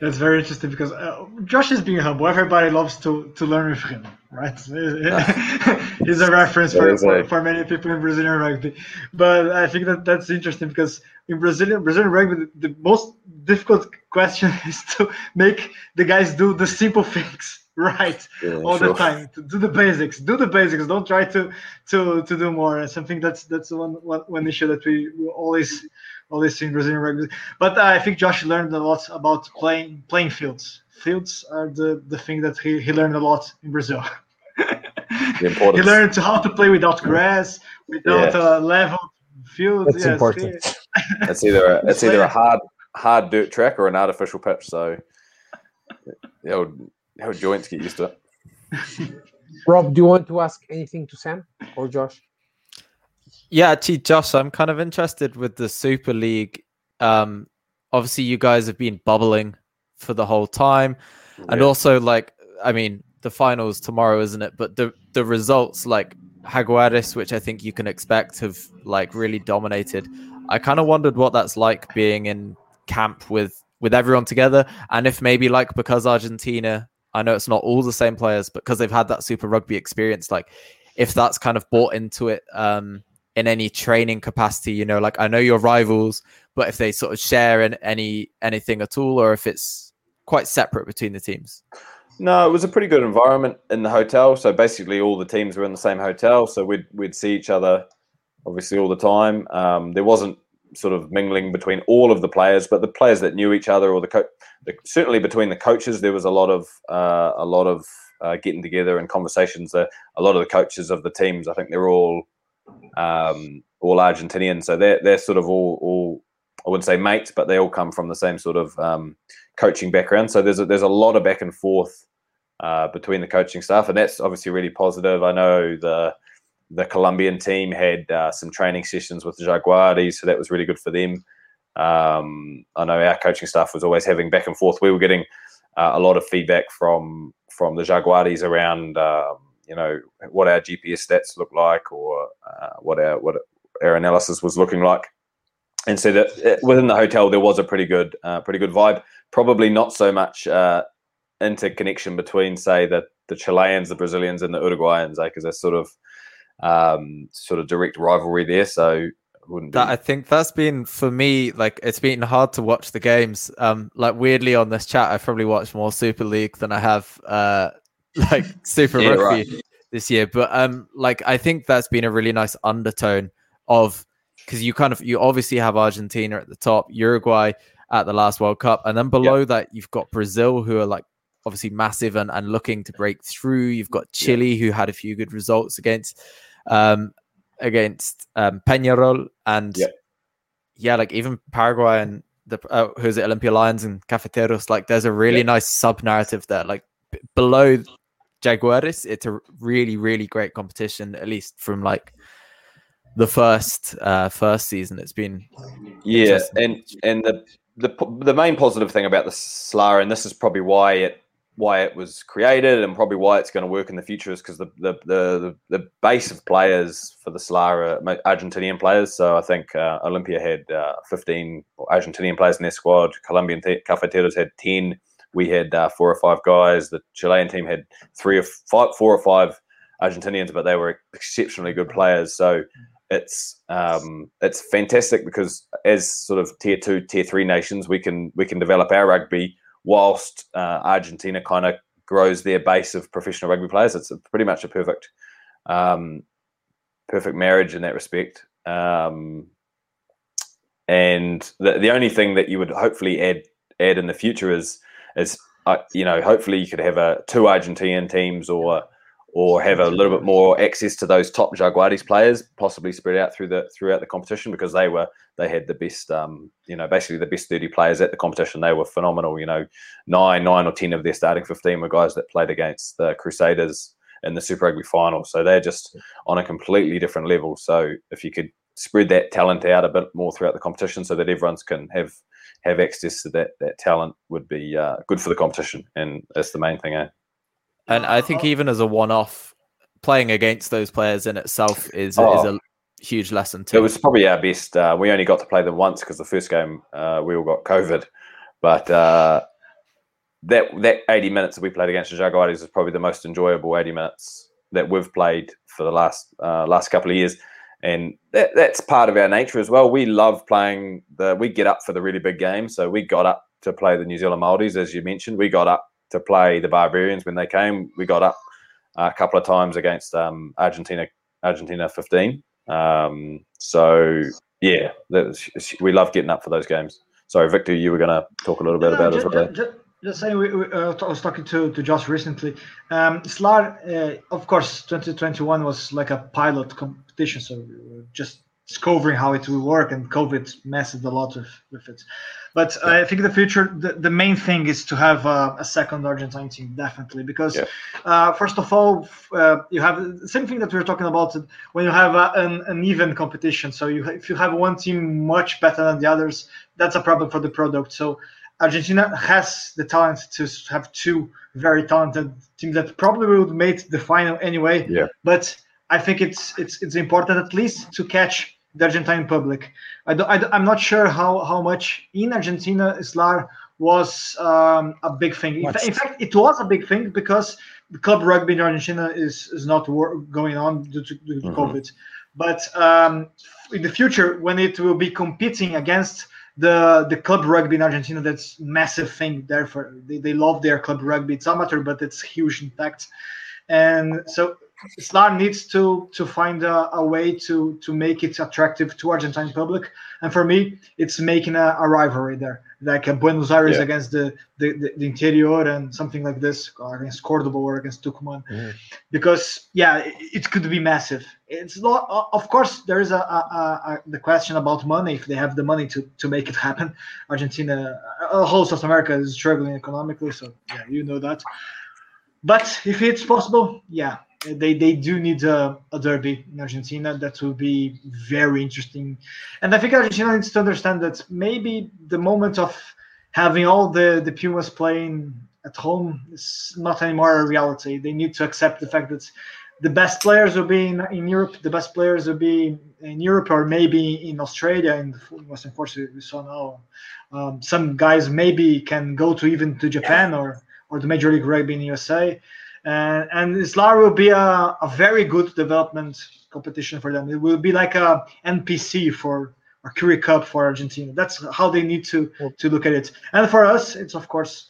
That's very interesting because uh, Josh is being humble. Everybody loves to, to learn with him, right? He's a reference for, for, for, many people in Brazilian rugby. But I think that that's interesting because in Brazilian Brazilian rugby, the, the most difficult question is to make the guys do the simple things right. Yeah, all sure. the time. To do the basics. Do the basics. Don't try to to to do more. Something that's that's one one, one issue that we, we always always see in brazilian rugby. But i think josh learned a lot about playing playing fields. Fields are the the thing that he, he learned a lot in brazil. He learned how to play without grass without yeah. a level field that's yes, important. he, it's either a, it's either a hard hard dirt track or an artificial pitch so you know how joints get used to it. Rob, do you want to ask anything to Sam or Josh? Yeah, actually, Josh, I'm kind of interested with the Super League. Um, obviously, you guys have been bubbling for the whole time, yeah. and also, like, I mean, the finals tomorrow, isn't it? But the the results, like Jaguares, which I think you can expect, have like really dominated. I kind of wondered what that's like being in camp with with everyone together, and if maybe like because Argentina I know it's not all the same players, but because they've had that Super Rugby experience, like if that's kind of bought into it um, in any training capacity, you know, like I know your rivals, but if they sort of share in any anything at all, or if it's quite separate between the teams. No, it was a pretty good environment in the hotel. So basically, all the teams were in the same hotel, so we'd we'd see each other obviously all the time. Um, there wasn't sort of mingling between all of the players, but the players that knew each other, or the, co- the certainly between the coaches, there was a lot of uh, a lot of uh, getting together and conversations. Uh, a lot of the coaches of the teams, I think they're all um, all Argentinian, so they're they're sort of all all I wouldn't say mates, but they all come from the same sort of um, coaching background. So there's a, there's a lot of back and forth uh, between the coaching staff, and that's obviously really positive. I know the the Colombian team had uh, some training sessions with the Jaguares, so that was really good for them. Um, I know our coaching staff was always having back and forth. We were getting uh, a lot of feedback from from the Jaguares around, um, you know, what our GPS stats look like, or uh, what our what our analysis was looking like. And so that uh, within the hotel there was a pretty good uh, pretty good vibe. Probably not so much uh, interconnection between, say, the the Chileans, the Brazilians, and the Uruguayans, because eh, they're sort of um, sort of direct rivalry there. So wouldn't that, I think that's been for me like it's been hard to watch the games. Um, like weirdly on this chat, I've probably watched more Super League than I have uh, like Super yeah, Rugby right. this year. But um, like I think that's been a really nice undertone of because you kind of you obviously have Argentina at the top, Uruguay at the last World Cup, and then below yep. that you've got Brazil who are like obviously massive and, and looking to break through. You've got Chile who had a few good results against um, against um, Peñarol and yeah. yeah, like even Paraguay and the uh, who's it Olimpia Lions and Cafeteros. Like there's a really nice sub narrative there. Like b- below Jaguares, it's a really really great competition. At least from like the first uh first season, it's been yeah, and and the the the main positive thing about the SLAR, and this is probably why it why it was created and probably why it's going to work in the future is because the, the, the the base of players for the SLAR are Argentinian players. So I think uh, Olimpia had uh, 15 Argentinian players in their squad. Colombian t- Cafeteros had 10. We had uh, four or five guys. The Chilean team had three or five, four or five Argentinians, but they were exceptionally good players. So it's um, it's fantastic because as sort of tier two, tier three nations, we can we can develop our rugby whilst uh, Argentina kind of grows their base of professional rugby players. It's pretty much a perfect, um, perfect marriage in that respect. Um, and the, the only thing that you would hopefully add add in the future is is uh, you know hopefully you could have a two Argentinian teams or or have a little bit more access to those top Jaguares players, possibly spread out through the throughout the competition because they were they had the best, um, you know, basically the best thirty players at the competition. They were phenomenal. You know, nine nine or ten of their starting fifteen were guys that played against the Crusaders in the Super Rugby final. So they're just on a completely different level. So if you could spread that talent out a bit more throughout the competition, so that everyone can have have access to that that talent, would be uh, good for the competition, and that's the main thing. Eh? And I think even as a one-off, playing against those players in itself is oh. is a huge lesson too. It was probably our best. Uh, we only got to play them once because the first game uh, we all got COVID, but uh, that that eighty minutes that we played against the Jaguares is probably the most enjoyable eighty minutes that we've played for the last uh, last couple of years. And that, that's part of our nature as well. We love playing the. We get up for the really big games, so we got up to play the New Zealand Māoris, as you mentioned. We got up to play the Barbarians when they came. We got up a couple of times against um, Argentina, Argentina 15. Um, so yeah, was, we love getting up for those games. Sorry, Victor, you were going to talk a little bit about just, it. Well. Just, just saying, we, we, uh, I was talking to, to Josh recently. Um, SLAR, uh, of course, 2021 was like a pilot competition, so we were just discovering how it will work, and COVID messed a lot with, with it. But yeah. I think the future, the, the main thing is to have a, a second Argentine team, definitely, because yeah. uh, first of all, uh, you have the same thing that we were talking about when you have a, an, an even competition. So you, if you have one team much better than the others, that's a problem for the product. So Argentina has the talent to have two very talented teams that probably would make the final anyway. Yeah. But I think it's it's it's important at least to catch the Argentine public. I don't, I am not sure how, how much in Argentina SLAR was um, a big thing. In, in, fact, it was a big thing because the club rugby in Argentina is, is not going on due to, due to mm-hmm. COVID. But um, in the future, when it will be competing against the the club rugby in Argentina, that's massive thing. Therefore, they, they love their club rugby. It's amateur, but it's huge impact. And so SLAR needs to to find a, a, way to to make it attractive to Argentine public, and for me, it's making a, a rivalry there, like a Buenos Aires yeah. against the, the, the the interior and something like this against Cordoba or against Tucumán, mm-hmm. because yeah, it, it, could be massive. It's not, of course, there is a, a, the question about money if they have the money to to make it happen. Argentina, uh, whole South America is struggling economically, so yeah, you know that. But if it's possible, yeah, they they do need a, a, derby in Argentina. That will be very interesting, and I think Argentina needs to understand that maybe the moment of having all the the Pumas playing at home is not anymore a reality. They need to accept the fact that the best players will be in, in Europe. The best players will be in Europe or maybe in Australia. And most unfortunately, we saw now um, some guys maybe can go to even to Japan or or the Major League Rugby in USA and and SLAR will be a, a very good development competition for them. It will be like a NPC for a Currie Cup for Argentina. That's how they need to to look at it. And for us, it's of course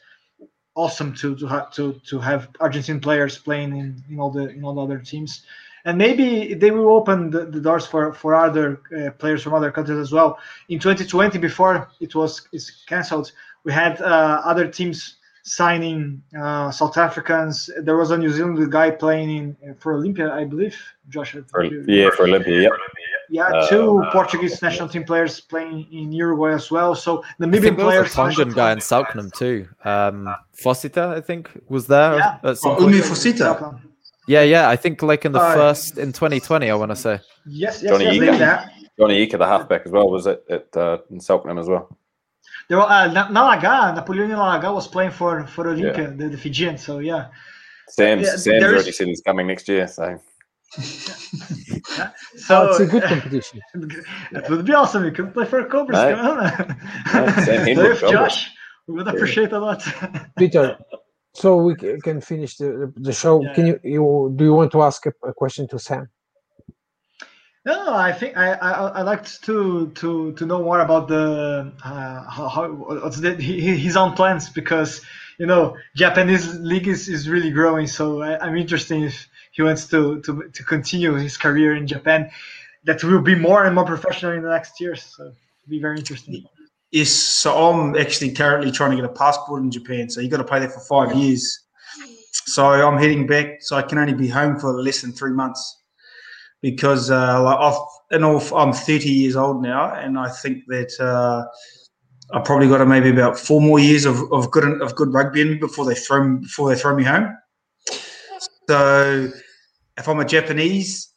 awesome to to have to to have Argentine players playing in, in all the in all the other teams. And maybe they will open the, the doors for for other uh, players from other countries as well. In 2020, before it was is cancelled, we had uh, other teams signing uh, South Africans. There was a New Zealand guy playing in for Olimpia, I believe. Josh. For, yeah, for Olimpia. Yep. Yeah, uh, two uh, Portuguese national team players playing in Uruguay as well. So the Namibian players. a Tongan guy in Selknam too. Um, Fosita, I think, was there. Yeah. At some oh, Umi Fosita. Yeah, yeah. I think like in the uh, first in 2020, I want to say. Yes, yes, Johnny yes, Ika. Johnny Ika, the halfback as well, was at, at uh, in Selknam as well. There were, uh, Nalaga, Napoleon Nalaga was playing for for Olimpia, yeah. the, the Fijian. So yeah. Sam's yeah, Sam's already is... said he's coming next year. So. so oh, it's a good competition. it would be awesome. You could play for Cobras. No. Come on. no, so Josh, we would appreciate a lot. Peter, so we can finish the, the show. Yeah. Can you, you do you want to ask a, a question to Sam? No, I think I I I like to to to know more about the uh, how, how what's the, his own plans because you know Japanese league is, is really growing. So I, am interested if he wants to, to to continue his career in Japan. That will be more and more professional in the next years. So it'll be very interesting. Yes, so I'm actually currently trying to get a passport in Japan. So you got to play there for five years. So I'm heading back. So I can only be home for less than three months because uh, I've, in all, I'm 30 years old now, and I think that uh, I probably got maybe about four more years of, of good of good rugby in before they throw me, before they throw me home. So if I'm a Japanese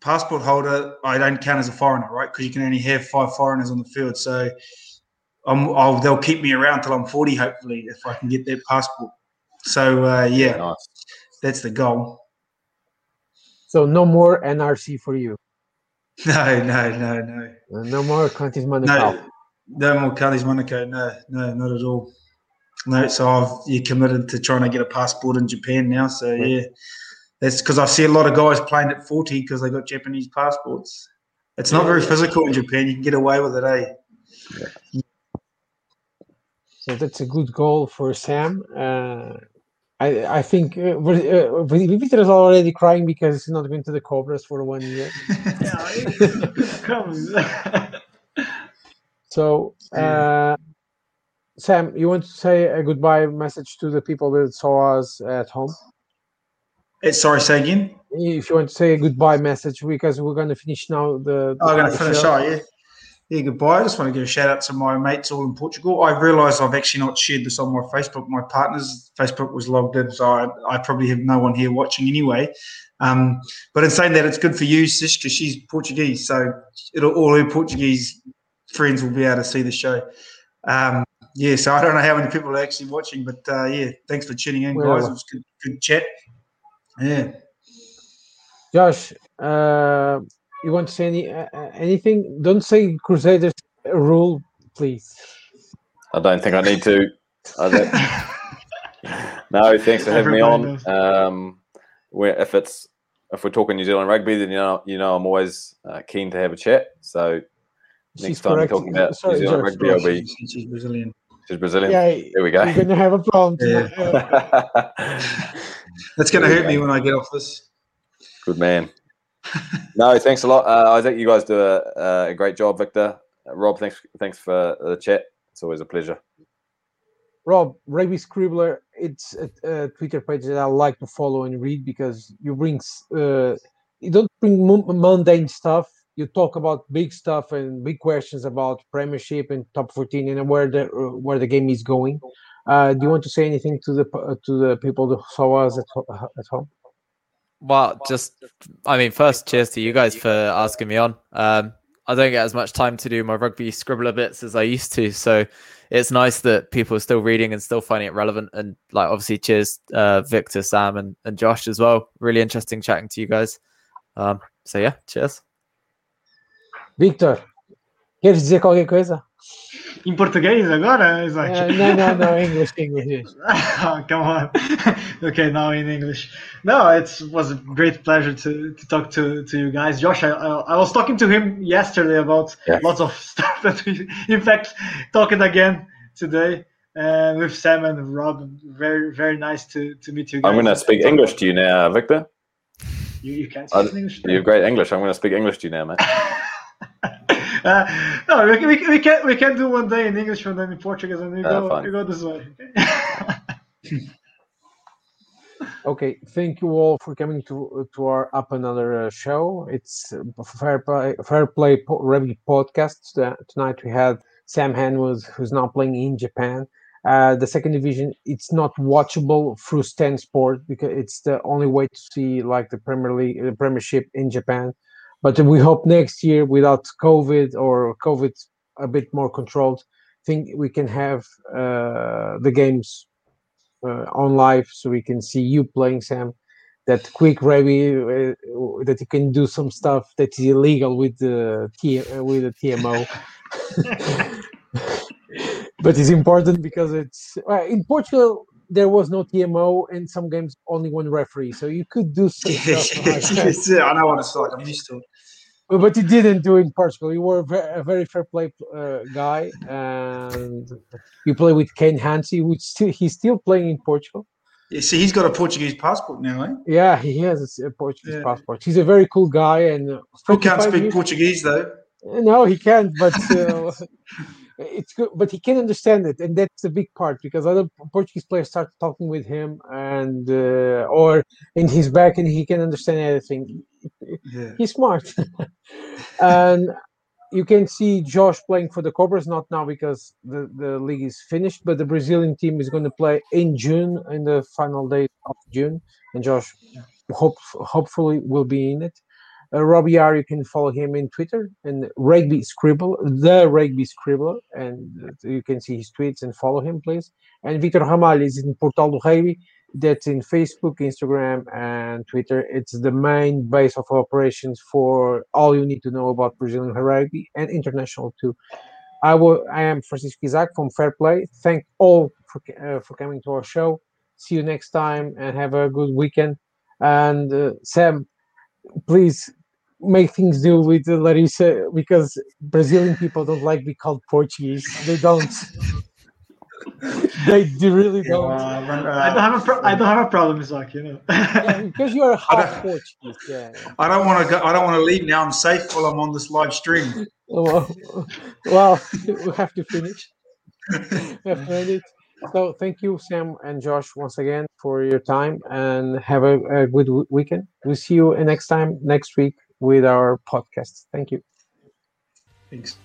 passport holder, I don't count as a foreigner, right? Because you can only have five foreigners on the field. So I'll, they'll keep me around till I'm 40, hopefully, if I can get that passport. So uh, yeah, nice. that's the goal. So no more NRC for you. No, no, no, no. Uh, no more Contis Monaco. No, no more Contis Monaco. No, no, not at all. No, so I've you committed to trying to get a passport in Japan now. So right. yeah, that's because I see a lot of guys playing at 40 because they got Japanese passports. It's not very physical in Japan. You can get away with it, eh? Yeah. So that's a good goal for Sam. Uh, I I think uh, uh, Vitor is already crying because he's not going to the Cobras for one year. so, uh, Sam, you want to say a goodbye message to the people that saw us at home? Uh, sorry, say again. If you want to say a goodbye message, because we're going to finish now. The, the oh, I'm going to finish. Show. Oh, yeah yeah, goodbye. I just want to give a shout out to my mates all in Portugal. I realised I've actually not shared this on my Facebook. My partner's Facebook was logged in, so I, I probably have no one here watching anyway. Um, but in saying that, it's good for you, Sis, because she's Portuguese, so it'll all her Portuguese friends will be able to see the show. Um, yeah, so I don't know how many people are actually watching, but uh, yeah, thanks for tuning in, guys. It was good, good chat. Yeah. Josh, uh, you want to say any uh, uh, anything? Don't say Crusaders rule, please. I don't think I need to. no, thanks for having me on. Um, if it's if we're talking New Zealand rugby, then you know you know I'm always uh, keen to have a chat. So next she's time correct. we're talking about Sorry, New Zealand George, rugby, I'll be. She's Brazilian. She's Brazilian. Yeah, there we go. You're gonna have a problem. Yeah. That's gonna hurt me when I get off this. Good man no, thanks a lot. Uh, I think you guys do a, a great job, Victor. Uh, Rob, thanks thanks for the chat. It's always a pleasure. Rob, Rugby Scribbler, it's a, a, Twitter page that I like to follow and read because you bring uh, you don't bring mundane stuff. You talk about big stuff and big questions about Premiership and top fourteen and where the where the game is going. Uh, do you want to say anything to the to the people who saw us at, at home? Well, just I mean, first, cheers to you guys for asking me on. Um, I don't get as much time to do my rugby scribbler bits as I used to, so it's nice that people are still reading and still finding it relevant. And like, obviously, cheers, uh, Victor, Sam, and, and Josh as well. Really interesting chatting to you guys. Um, so yeah, cheers. Victor, queres dizer qualquer coisa? Em português agora? Uh, no, no, no, English, English. oh, come on. okay, now in English. No, it was a great pleasure to, to talk to, to you guys. Josh, I, I was talking to him yesterday about yes. lots of stuff that we, in fact, talking again today uh, with Sam and Rob. Very, very nice to, to meet you guys. I'm going to speak English to you now, Victor. You, you can speak English. You have great English. I'm going to speak English to you now, man. Uh, no, we, we, we, can we can do one day in English and then in Portuguese, and we uh, go we go this way. okay, thank you all for coming to to our up another uh, show. It's fair play fair play rugby podcast. tonight we had Sam Henwood, who's now playing in Japan. Uh, the second division it's not watchable through Stan Sport because it's the only way to see like the Premier League, the Premiership in Japan. But we hope next year, without COVID or COVID a bit more controlled, think we can have uh, the games uh, on live so we can see you playing Sam. That quick review uh, that you can do some stuff that is illegal with the T- uh, with the TMO. but it's important because it's well, in Portugal there was no TMO and some games only one referee, so you could do some stuff. like that. yeah, I know what it's like. I'm used to it. But- you didn't do in Portugal. You were a very fair play uh, guy, and you play with Ken Hansi, which still, he's still playing in Portugal. Yeah, see, he's got a Portuguese passport now, eh? Yeah, he has a Portuguese Yeah. passport. He's a very cool guy, and Who can't speak years- Portuguese though? No, he can't. But uh, it's good. But he can understand it, and that's the big part because other Portuguese players start talking with him, and uh, or in his back, and he can understand everything. Yeah. He's smart. and you can see Josh playing for the Cobras, not now because the, the league is finished, but the Brazilian team is going to play in June, in the final days of June. And Josh hope, hopefully will be in it. Uh, Robbie R, you can follow him in Twitter and Rugby Scribble, the Rugby Scribbler, and you can see his tweets and follow him, please. And Victor Ramalho is in Portal do Rugby, that's in Facebook, Instagram, and Twitter. It's the main base of operations for all you need to know about Brazilian rugby and international too. I will. I am Francisco Isaac from Fair Play. Thank all for uh, for coming to our show. See you next time and have a good weekend. And uh, Sam, please make things do with uh, Larissa because Brazilian people don't like to be called Portuguese. They don't. they, they really don't. Uh, run- I don't uh, have a pro- I don't have a problem, Isaac. You know. Yeah, because you are half Portuguese. Yeah. I don't want to go. I don't want to leave now. I'm safe while I'm on this live stream. Well, well, we have to finish. We have to end it. So thank you, Sam and Josh, once again for your time, and have a, a good w- weekend. We'll see you next time next week with our podcast. Thank you. Thanks.